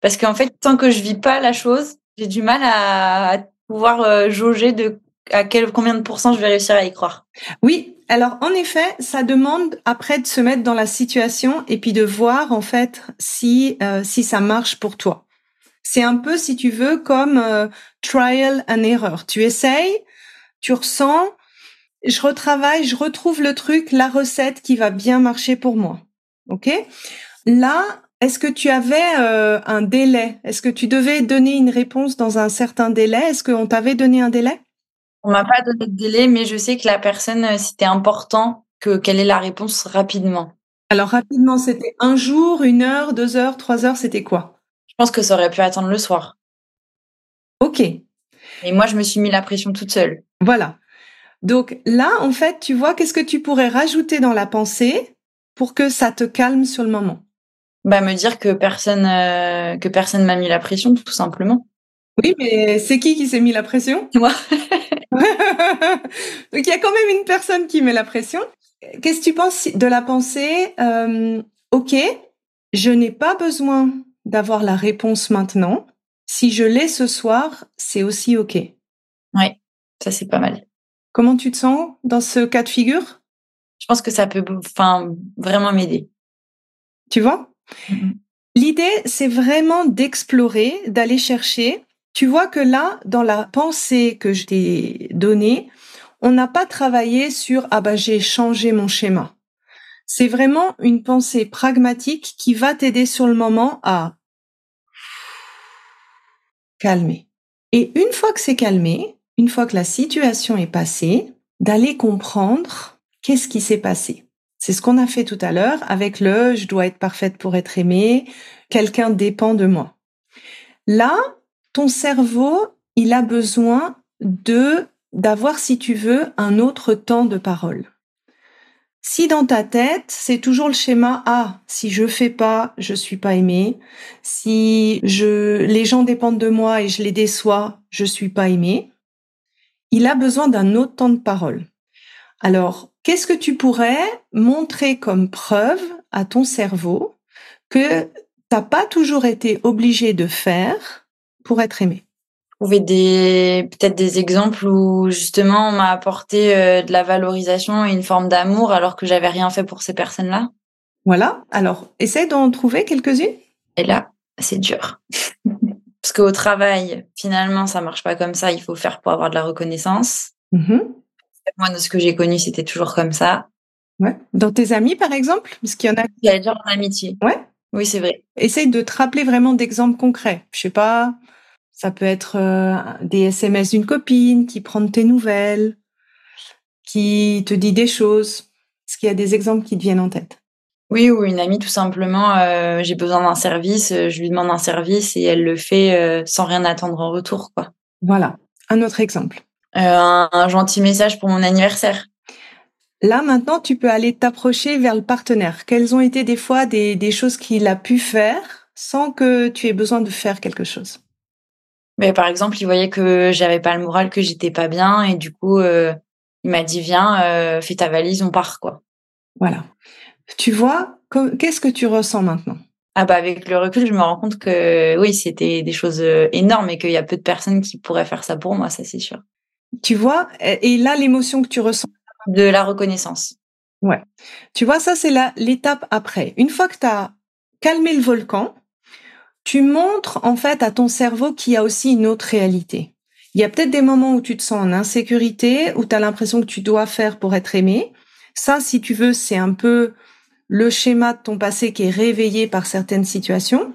Parce qu'en fait, tant que je vis pas la chose, j'ai du mal à pouvoir euh, jauger de à quel combien de pourcents je vais réussir à y croire. Oui, alors en effet, ça demande après de se mettre dans la situation et puis de voir en fait si euh, si ça marche pour toi. C'est un peu si tu veux comme euh, trial and error. Tu essayes, tu ressens, je retravaille, je retrouve le truc, la recette qui va bien marcher pour moi. OK? Là, est-ce que tu avais euh, un délai? Est-ce que tu devais donner une réponse dans un certain délai? Est-ce qu'on t'avait donné un délai? On m'a pas donné de délai, mais je sais que la personne, euh, c'était important que quelle est la réponse rapidement. Alors rapidement, c'était un jour, une heure, deux heures, trois heures, c'était quoi? Je pense que ça aurait pu attendre le soir. Ok. Et moi, je me suis mis la pression toute seule. Voilà. Donc là, en fait, tu vois, qu'est-ce que tu pourrais rajouter dans la pensée pour que ça te calme sur le moment? Bah, me dire que personne euh, que personne m'a mis la pression, tout simplement. Oui, mais c'est qui qui s'est mis la pression? (laughs) Moi. (laughs) Donc il y a quand même une personne qui met la pression. Qu'est-ce que tu penses de la pensée euh, Ok, je n'ai pas besoin d'avoir la réponse maintenant. Si je l'ai ce soir, c'est aussi ok. Ouais, ça c'est pas mal. Comment tu te sens dans ce cas de figure? Je pense que ça peut, enfin, vraiment m'aider. Tu vois? Mm-hmm. L'idée, c'est vraiment d'explorer, d'aller chercher. Tu vois que là, dans la pensée que je t'ai donnée, on n'a pas travaillé sur ah bah j'ai changé mon schéma. C'est vraiment une pensée pragmatique qui va t'aider sur le moment à calmer. Et une fois que c'est calmé, une fois que la situation est passée, d'aller comprendre qu'est-ce qui s'est passé. C'est ce qu'on a fait tout à l'heure avec le je dois être parfaite pour être aimée, quelqu'un dépend de moi. Là, ton cerveau, il a besoin de d'avoir si tu veux un autre temps de parole. Si dans ta tête, c'est toujours le schéma ah, si je fais pas, je suis pas aimée. Si je les gens dépendent de moi et je les déçois, je suis pas aimée. Il a besoin d'un autre temps de parole. Alors, qu'est-ce que tu pourrais montrer comme preuve à ton cerveau que t'as pas toujours été obligé de faire pour être aimé? Trouver des peut-être des exemples où justement on m'a apporté euh, de la valorisation et une forme d'amour alors que j'avais rien fait pour ces personnes-là. Voilà. Alors, essaie d'en trouver quelques-unes. Et là, c'est dur. (laughs) Parce qu'au travail, finalement, ça marche pas comme ça. Il faut faire pour avoir de la reconnaissance. Mmh moi, de ce que j'ai connu, c'était toujours comme ça. Ouais. Dans tes amis, par exemple? Parce qu'il y en a. J'allais dire en amitié. Ouais. Oui, c'est vrai. Essaye de te rappeler vraiment d'exemples concrets. Je sais pas, ça peut être euh, des SMS d'une copine qui prend de tes nouvelles, qui te dit des choses. Est-ce qu'il y a des exemples qui te viennent en tête? Oui, ou une amie, tout simplement, euh, j'ai besoin d'un service, euh, je lui demande un service et elle le fait sans rien attendre en retour. quoi. Voilà. Un autre exemple. Euh, un, gentil message pour mon anniversaire. Là, maintenant, tu peux aller t'approcher vers le partenaire. Quelles ont été des fois des, des choses qu'il a pu faire sans que tu aies besoin de faire quelque chose? Mais par exemple, il voyait que j'avais pas le moral, que j'étais pas bien, et du coup, euh, il m'a dit viens, euh, fais ta valise, on part quoi. Voilà. Tu vois, qu'est-ce que tu ressens maintenant? Ah bah avec le recul, je me rends compte que oui, c'était des choses énormes et qu'il y a peu de personnes qui pourraient faire ça pour moi, ça c'est sûr. Tu vois, et là, l'émotion que tu ressens. De la reconnaissance. Ouais. Tu vois, ça, c'est l'étape après. Une fois que tu as calmé le volcan, tu montres en fait à ton cerveau qu'il y a aussi une autre réalité. Il y a peut-être des moments où tu te sens en insécurité, où tu as l'impression que tu dois faire pour être aimé. Ça, si tu veux, c'est un peu le schéma de ton passé qui est réveillé par certaines situations.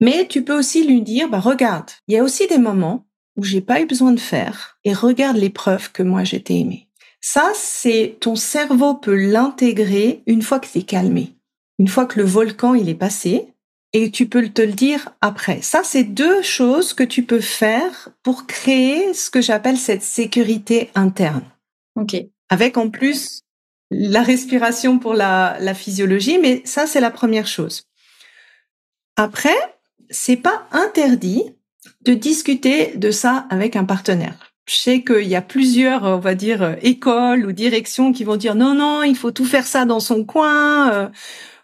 Mais tu peux aussi lui dire, bah regarde, il y a aussi des moments où j'ai pas eu besoin de faire et regarde les preuves que moi j'étais aimé. Ça, c'est ton cerveau peut l'intégrer une fois que c'est calmé, une fois que le volcan il est passé et tu peux te le dire après. Ça, c'est deux choses que tu peux faire pour créer ce que j'appelle cette sécurité interne. Ok. Avec en plus la respiration pour la, la physiologie, mais ça, c'est la première chose. Après, c'est pas interdit de discuter de ça avec un partenaire. Je sais qu'il y a plusieurs, on va dire, écoles ou directions qui vont dire non, non, il faut tout faire ça dans son coin, euh,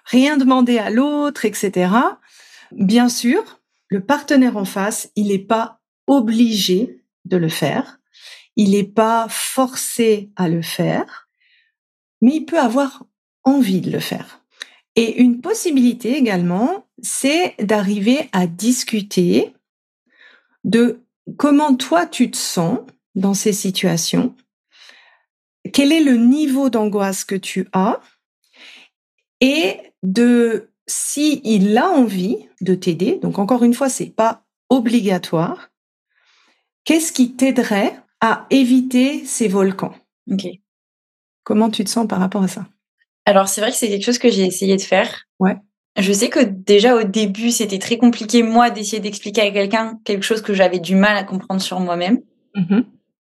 rien demander à l'autre, etc. Bien sûr, le partenaire en face, il n'est pas obligé de le faire, il n'est pas forcé à le faire, mais il peut avoir envie de le faire. Et une possibilité également, c'est d'arriver à discuter de comment toi tu te sens dans ces situations, quel est le niveau d'angoisse que tu as? Et de si il a envie de t'aider. Donc encore une fois, c'est pas obligatoire. Qu'est-ce qui t'aiderait à éviter ces volcans? Ok. Comment tu te sens par rapport à ça? Alors c'est vrai que c'est quelque chose que j'ai essayé de faire. Ouais. Je sais que déjà au début, c'était très compliqué, moi, d'essayer d'expliquer à quelqu'un quelque chose que j'avais du mal à comprendre sur moi-même. Mmh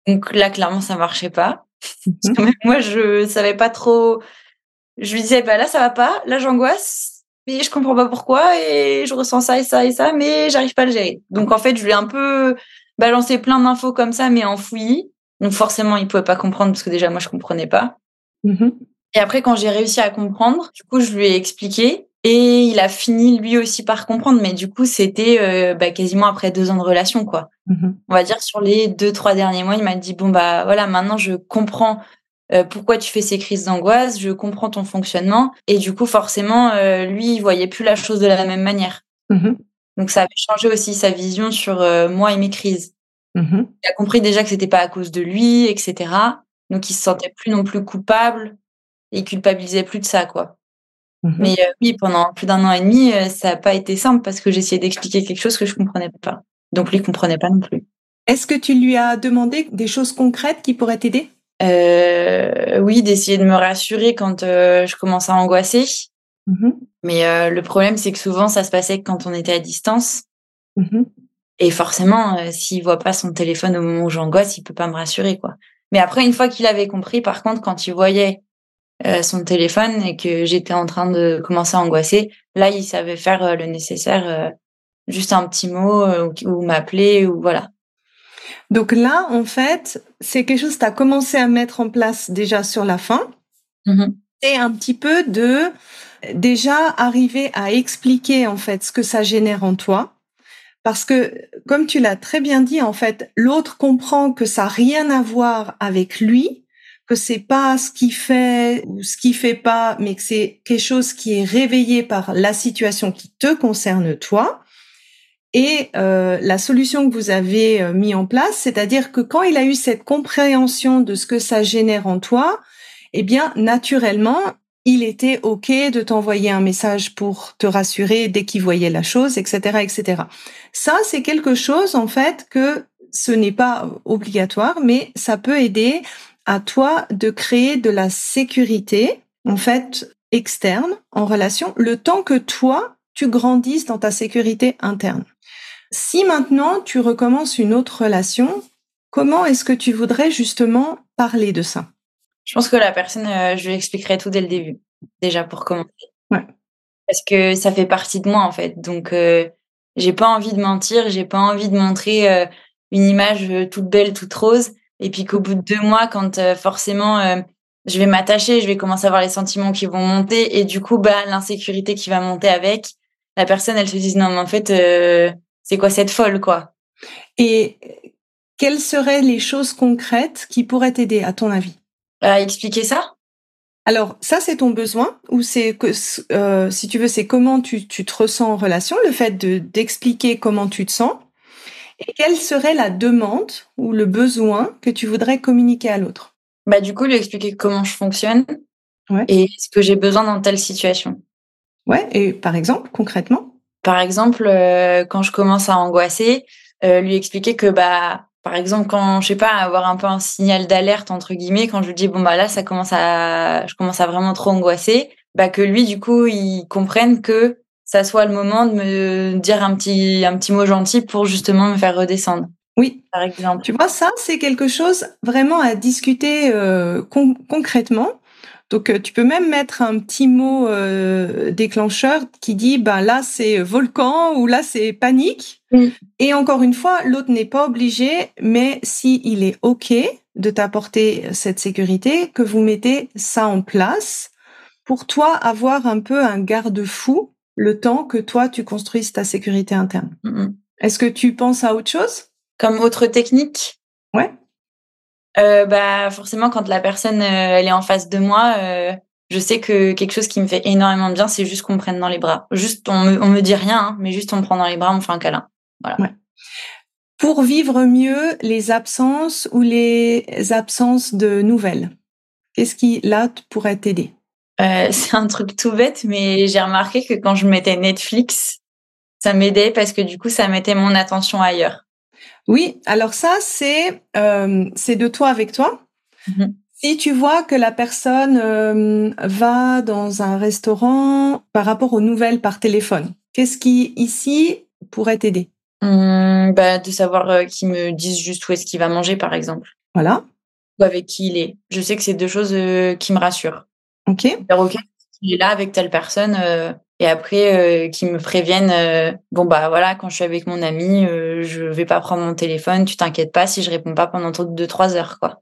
Donc là, clairement, ça marchait pas. Mmh (laughs) moi, je savais pas trop. Je lui disais, bah là, ça va pas. Là, j'angoisse. Mais je comprends pas pourquoi. Et je ressens ça et ça et ça. Mais j'arrive pas à le gérer. Donc, en fait, je lui ai un peu balancé plein d'infos comme ça, mais en fouillis. Donc, forcément, il pouvait pas comprendre parce que déjà, moi, je comprenais pas. Mmh Et après, quand j'ai réussi à comprendre, du coup, je lui ai expliqué. Et il a fini lui aussi par comprendre, mais du coup, c'était euh, bah, quasiment après deux ans de relation, quoi. Mmh On va dire sur les deux, trois derniers mois, il m'a dit bon bah voilà, maintenant je comprends euh, pourquoi tu fais ces crises d'angoisse, je comprends ton fonctionnement, et du coup forcément, euh, lui, il voyait plus la chose de la même manière. Mmh Donc ça avait changé aussi sa vision sur moi et mes crises. Mmh Il a compris déjà que c'était pas à cause de lui, etc. Donc il se sentait plus non plus coupable et il culpabilisait plus de ça, quoi. Mmh Mais euh, oui, pendant plus d'un an et demi, euh, ça n'a pas été simple parce que j'essayais d'expliquer quelque chose que je comprenais pas. Donc lui comprenait pas non plus. Est-ce que tu lui as demandé des choses concrètes qui pourraient t'aider? Euh, oui, d'essayer de me rassurer quand euh, je commençais à angoisser. Mmh Mais euh, le problème, c'est que souvent, ça se passait quand on était à distance. Mmh Et forcément, s'il voit pas son téléphone au moment où j'angoisse, il peut pas me rassurer, quoi. Mais après, une fois qu'il avait compris, par contre, quand il voyait son téléphone et que j'étais en train de commencer à angoisser, là, il savait faire euh, le nécessaire, euh, juste un petit mot euh, ou, m'appeler ou voilà. Donc là, en fait, c'est quelque chose que tu as commencé à mettre en place déjà sur la fin. Mhm. C'est un petit peu de déjà arriver à expliquer en fait ce que ça génère en toi. Parce que, comme tu l'as très bien dit, en fait, l'autre comprend que ça n'a rien à voir avec lui, que c'est pas ce qu'il fait ou ce qu'il fait pas, mais que c'est quelque chose qui est réveillé par la situation qui te concerne toi. Et euh, la solution que vous avez euh, mis en place, c'est-à-dire que quand il a eu cette compréhension de ce que ça génère en toi, eh bien, naturellement, il était OK de t'envoyer un message pour te rassurer dès qu'il voyait la chose, etc., etc. Ça, c'est quelque chose, en fait, que ce n'est pas obligatoire, mais ça peut aider à toi de créer de la sécurité, en fait, externe en relation, le temps que toi, tu grandisses dans ta sécurité interne. Si maintenant tu recommences une autre relation, comment est-ce que tu voudrais justement parler de ça? Je pense que la personne, euh, je lui expliquerai tout dès le début, déjà pour commencer. Ouais. Parce que ça fait partie de moi en fait. Donc euh, j'ai pas envie de mentir, j'ai pas envie de montrer euh, une image toute belle, toute rose, et puis qu'au bout de deux mois, quand euh, forcément euh, je vais m'attacher, je vais commencer à avoir les sentiments qui vont monter, et du coup bah l'insécurité qui va monter avec, la personne elle se dise non mais en fait euh, c'est quoi cette folle quoi? Et quelles seraient les choses concrètes qui pourraient t'aider à ton avis? À expliquer ça? Alors ça c'est ton besoin ou c'est que euh, si tu veux c'est comment tu, tu te ressens en relation, le fait de d'expliquer comment tu te sens? Et quelle serait la demande ou le besoin que tu voudrais communiquer à l'autre? Bah du coup lui expliquer comment je fonctionne Ouais. et ce que j'ai besoin dans telle situation. Ouais, et par exemple, concrètement? Par exemple, quand je commence à angoisser, lui expliquer que bah par exemple quand je sais pas avoir un peu un signal d'alerte entre guillemets quand je lui dis bon bah là ça commence à je commence à vraiment trop angoisser bah que lui du coup il comprenne que ça soit le moment de me dire un petit un petit mot gentil pour justement me faire redescendre oui. par exemple. Tu vois ça c'est quelque chose vraiment à discuter euh, concrètement. Donc euh, tu peux même mettre un petit mot euh, déclencheur qui dit ben là c'est volcan ou là c'est panique. Et encore une fois, l'autre n'est pas obligé, mais si il est ok de t'apporter cette sécurité, que vous mettez ça en place pour toi avoir un peu un garde-fou le temps que toi tu construises ta sécurité interne. Est-ce que tu penses à autre chose? Comme autre technique? Ouais euh, bah forcément quand la personne euh, elle est en face de moi, euh, je sais que quelque chose qui me fait énormément de bien, c'est juste qu'on me prenne dans les bras. Juste on me, on me dit rien, hein, mais juste on me prend dans les bras, on me fait un câlin. Voilà. Ouais. Pour vivre mieux les absences ou les absences de nouvelles, qu'est-ce qui là pourrait t'aider? Euh, (laughs) C'est un truc tout bête, mais j'ai remarqué que quand je mettais Netflix, ça m'aidait parce que du coup ça mettait mon attention ailleurs. Oui, alors ça, c'est euh, c'est de toi avec toi. Mm-hmm. Si tu vois que la personne euh, va dans un restaurant par rapport aux nouvelles par téléphone, qu'est-ce qui ici pourrait t'aider? Mmh, bah, De savoir euh, qu'il me dise juste où est-ce qu'il va manger, par exemple. Voilà. Ou avec qui il est. Je sais que c'est deux choses qui me rassurent. Ok. ok, il est là avec telle personne et après euh, qui me préviennent euh, bon bah voilà quand je suis avec mon ami euh, je vais pas prendre mon téléphone tu t'inquiètes pas si je réponds pas pendant deux trois heures quoi.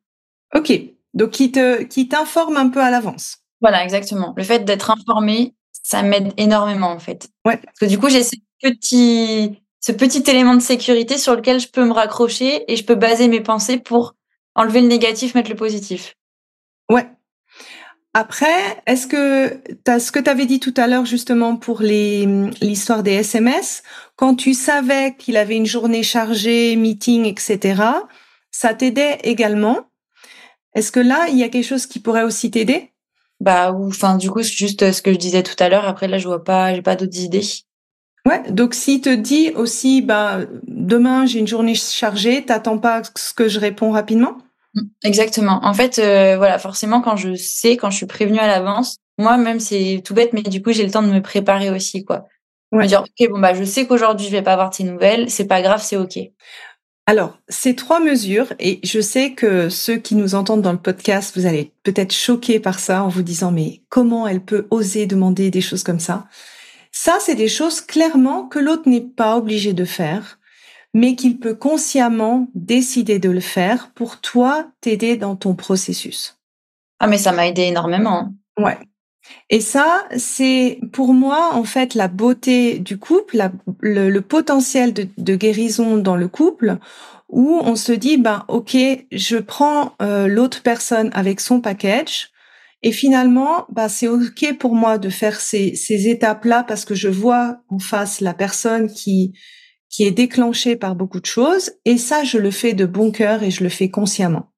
Ok. Donc qui te qui t'informe un peu à l'avance. Voilà exactement. Le fait d'être informé ça m'aide énormément en fait. Ouais. Parce que du coup j'ai ce petit ce petit élément de sécurité sur lequel je peux me raccrocher et je peux baser mes pensées pour enlever le négatif mettre le positif. Ouais après, est-ce que as ce que tu avais dit tout à l'heure justement pour l'histoire des SMS, quand tu savais qu'il avait une journée chargée, meeting, etc., ça t'aidait également. Est-ce que là, il y a quelque chose qui pourrait aussi t'aider? Bah, ou enfin, du coup, c'est juste ce que je disais tout à l'heure. Après, là, je vois pas, j'ai pas d'autres idées. Ouais, donc s'il te dit aussi, bah, demain j'ai une journée chargée, t'attends pas ce que je réponds rapidement? Exactement. En fait, euh, voilà, forcément, quand je sais, quand je suis prévenue à l'avance, moi même c'est tout bête, mais du coup j'ai le temps de me préparer aussi, quoi. Ouais. Me dire, ok, bon bah je sais qu'aujourd'hui je vais pas avoir tes nouvelles, c'est pas grave, c'est ok. Alors, ces trois mesures, et je sais que ceux qui nous entendent dans le podcast, vous allez peut-être choqués par ça en vous disant, mais comment elle peut oser demander des choses comme ça? Ça, c'est des choses clairement que l'autre n'est pas obligé de faire mais qu'il peut consciemment décider de le faire pour toi t'aider dans ton processus. Ah mais ça m'a aidé énormément. Ouais. Et ça, c'est pour moi en fait la beauté du couple, le, potentiel de, guérison dans le couple, où on se dit ben ok, je prends euh, l'autre personne avec son package, et finalement, bah, c'est ok pour moi de faire ces, ces étapes-là parce que je vois en face la personne qui qui est déclenché par beaucoup de choses, et ça, je le fais de bon cœur et je le fais consciemment.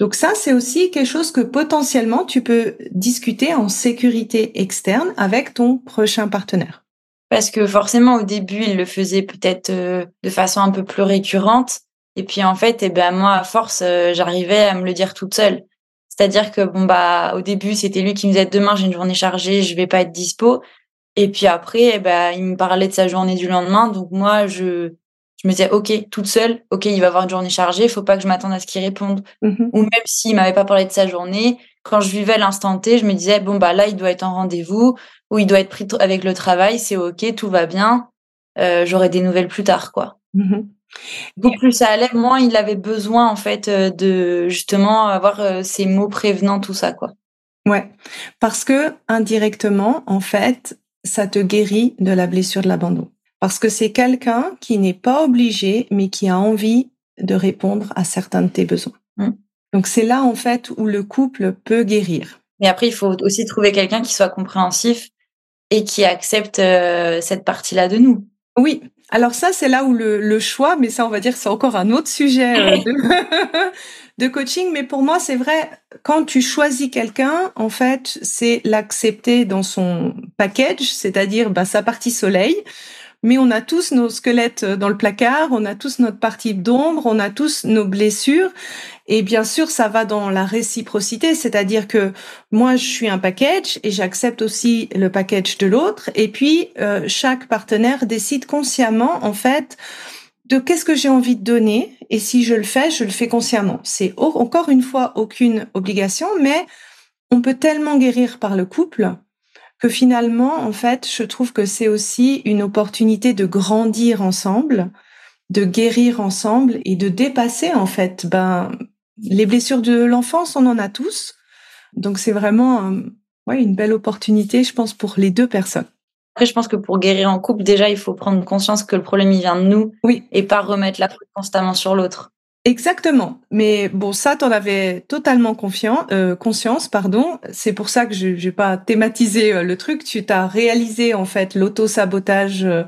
Donc ça, c'est aussi quelque chose que potentiellement tu peux discuter en sécurité externe avec ton prochain partenaire. Parce que forcément, au début, il le faisait peut-être euh, de façon un peu plus récurrente. Et puis en fait, eh ben moi, à force, euh, j'arrivais à me le dire toute seule. C'est-à-dire que bon bah au début, c'était lui qui me disait demain j'ai une journée chargée, je vais pas être dispo. Et puis après, eh ben, il me parlait de sa journée du lendemain. Donc moi, je, je me disais, OK, toute seule, OK, il va avoir une journée chargée, il faut pas que je m'attende à ce qu'il réponde. Mmh Ou même s'il m'avait pas parlé de sa journée, quand je vivais l'instant T, je me disais, bon, bah là, il doit être en rendez-vous, ou il doit être pris avec le travail, c'est OK, tout va bien, euh, j'aurai des nouvelles plus tard, quoi. Mmh Donc plus ça allait, moins il avait besoin, en fait, euh, de justement avoir euh, ces mots prévenant tout ça, quoi. Ouais, parce que indirectement, en fait, ça te guérit de la blessure de l'abandon. Parce que c'est quelqu'un qui n'est pas obligé, mais qui a envie de répondre à certains de tes besoins. Mm. Donc c'est là, en fait, où le couple peut guérir. Mais après, il faut aussi trouver quelqu'un qui soit compréhensif et qui accepte euh, cette partie-là de nous. Oui, alors ça, c'est là où le, choix, mais ça, on va dire, c'est encore un autre sujet euh, (laughs) de, coaching. Mais pour moi, c'est vrai, quand tu choisis quelqu'un, en fait, c'est l'accepter dans son package, c'est-à-dire bah, sa partie soleil mais on a tous nos squelettes dans le placard, on a tous notre partie d'ombre, on a tous nos blessures. Et bien sûr, ça va dans la réciprocité, c'est-à-dire que moi, je suis un package et j'accepte aussi le package de l'autre. Et puis, euh, chaque partenaire décide consciemment, en fait, de qu'est-ce que j'ai envie de donner. Et si je le fais, je le fais consciemment. C'est encore une fois aucune obligation, mais on peut tellement guérir par le couple que finalement, en fait, je trouve que c'est aussi une opportunité de grandir ensemble, de guérir ensemble et de dépasser, en fait, ben, les blessures de l'enfance, on en a tous. Donc, c'est vraiment, ouais, une belle opportunité, je pense, pour les deux personnes. Après, je pense que pour guérir en couple, déjà, il faut prendre conscience que le problème, il vient de nous. Oui. Et pas remettre la faute constamment sur l'autre. Exactement. Mais bon, ça, t'en avais totalement confiant, euh, conscience, pardon. C'est pour ça que je n'ai pas thématisé euh, le truc. Tu t'as réalisé en fait l'auto-sabotage euh,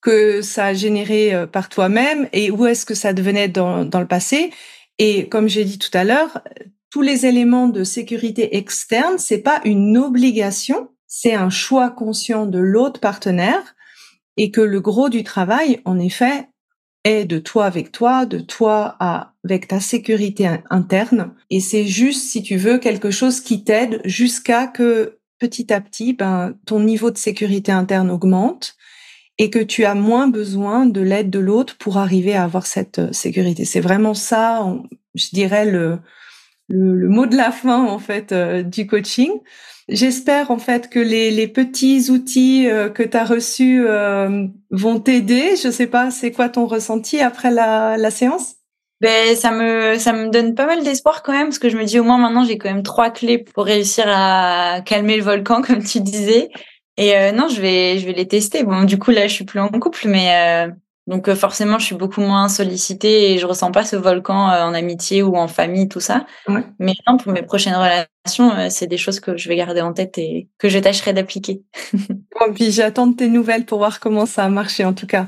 que ça a généré euh, par toi-même et où est-ce que ça devenait dans, dans le passé. Et comme j'ai dit tout à l'heure, tous les éléments de sécurité externe, c'est pas une obligation, c'est un choix conscient de l'autre partenaire et que le gros du travail, en effet, est de toi avec toi, de toi avec ta sécurité interne. Et c'est juste, si tu veux, quelque chose qui t'aide jusqu'à que petit à petit, ben, ton niveau de sécurité interne augmente et que tu as moins besoin de l'aide de l'autre pour arriver à avoir cette euh, sécurité. C'est vraiment ça, je dirais, le, le, mot de la fin, en fait, euh, du coaching. J'espère en fait que les, les petits outils euh, que tu as reçus euh, vont t'aider. Je sais pas, c'est quoi ton ressenti après la, la séance? Ben, ça me ça me donne pas mal d'espoir quand même parce que je me dis au moins maintenant j'ai quand même trois clés pour réussir à calmer le volcan (laughs) comme tu disais et euh, non je vais je vais les tester bon du coup là je suis plus en couple mais donc euh, forcément, je suis beaucoup moins sollicitée et je ressens pas ce volcan euh, en amitié ou en famille, tout ça. Mais non, pour mes prochaines relations, euh, c'est des choses que je vais garder en tête et que je tâcherai d'appliquer. (laughs) bon, puis j'attends tes nouvelles pour voir comment ça a marché en tout cas.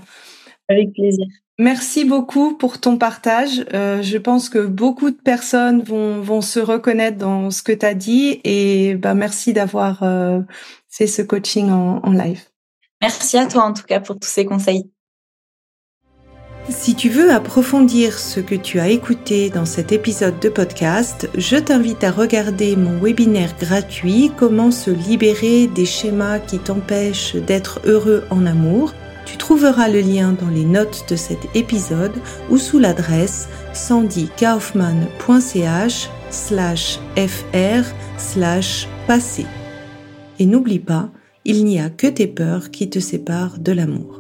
Avec plaisir. Merci beaucoup pour ton partage. je pense que beaucoup de personnes vont, vont se reconnaître dans ce que tu as dit et bah, merci d'avoir fait ce coaching en, en live. Merci à toi en tout cas pour tous ces conseils. Si tu veux approfondir ce que tu as écouté dans cet épisode de podcast, je t'invite à regarder mon webinaire gratuit Comment se libérer des schémas qui t'empêchent d'être heureux en amour. Tu trouveras le lien dans les notes de cet épisode ou sous l'adresse sandykaufman.ch slash fr slash passé. Et n'oublie pas, il n'y a que tes peurs qui te séparent de l'amour.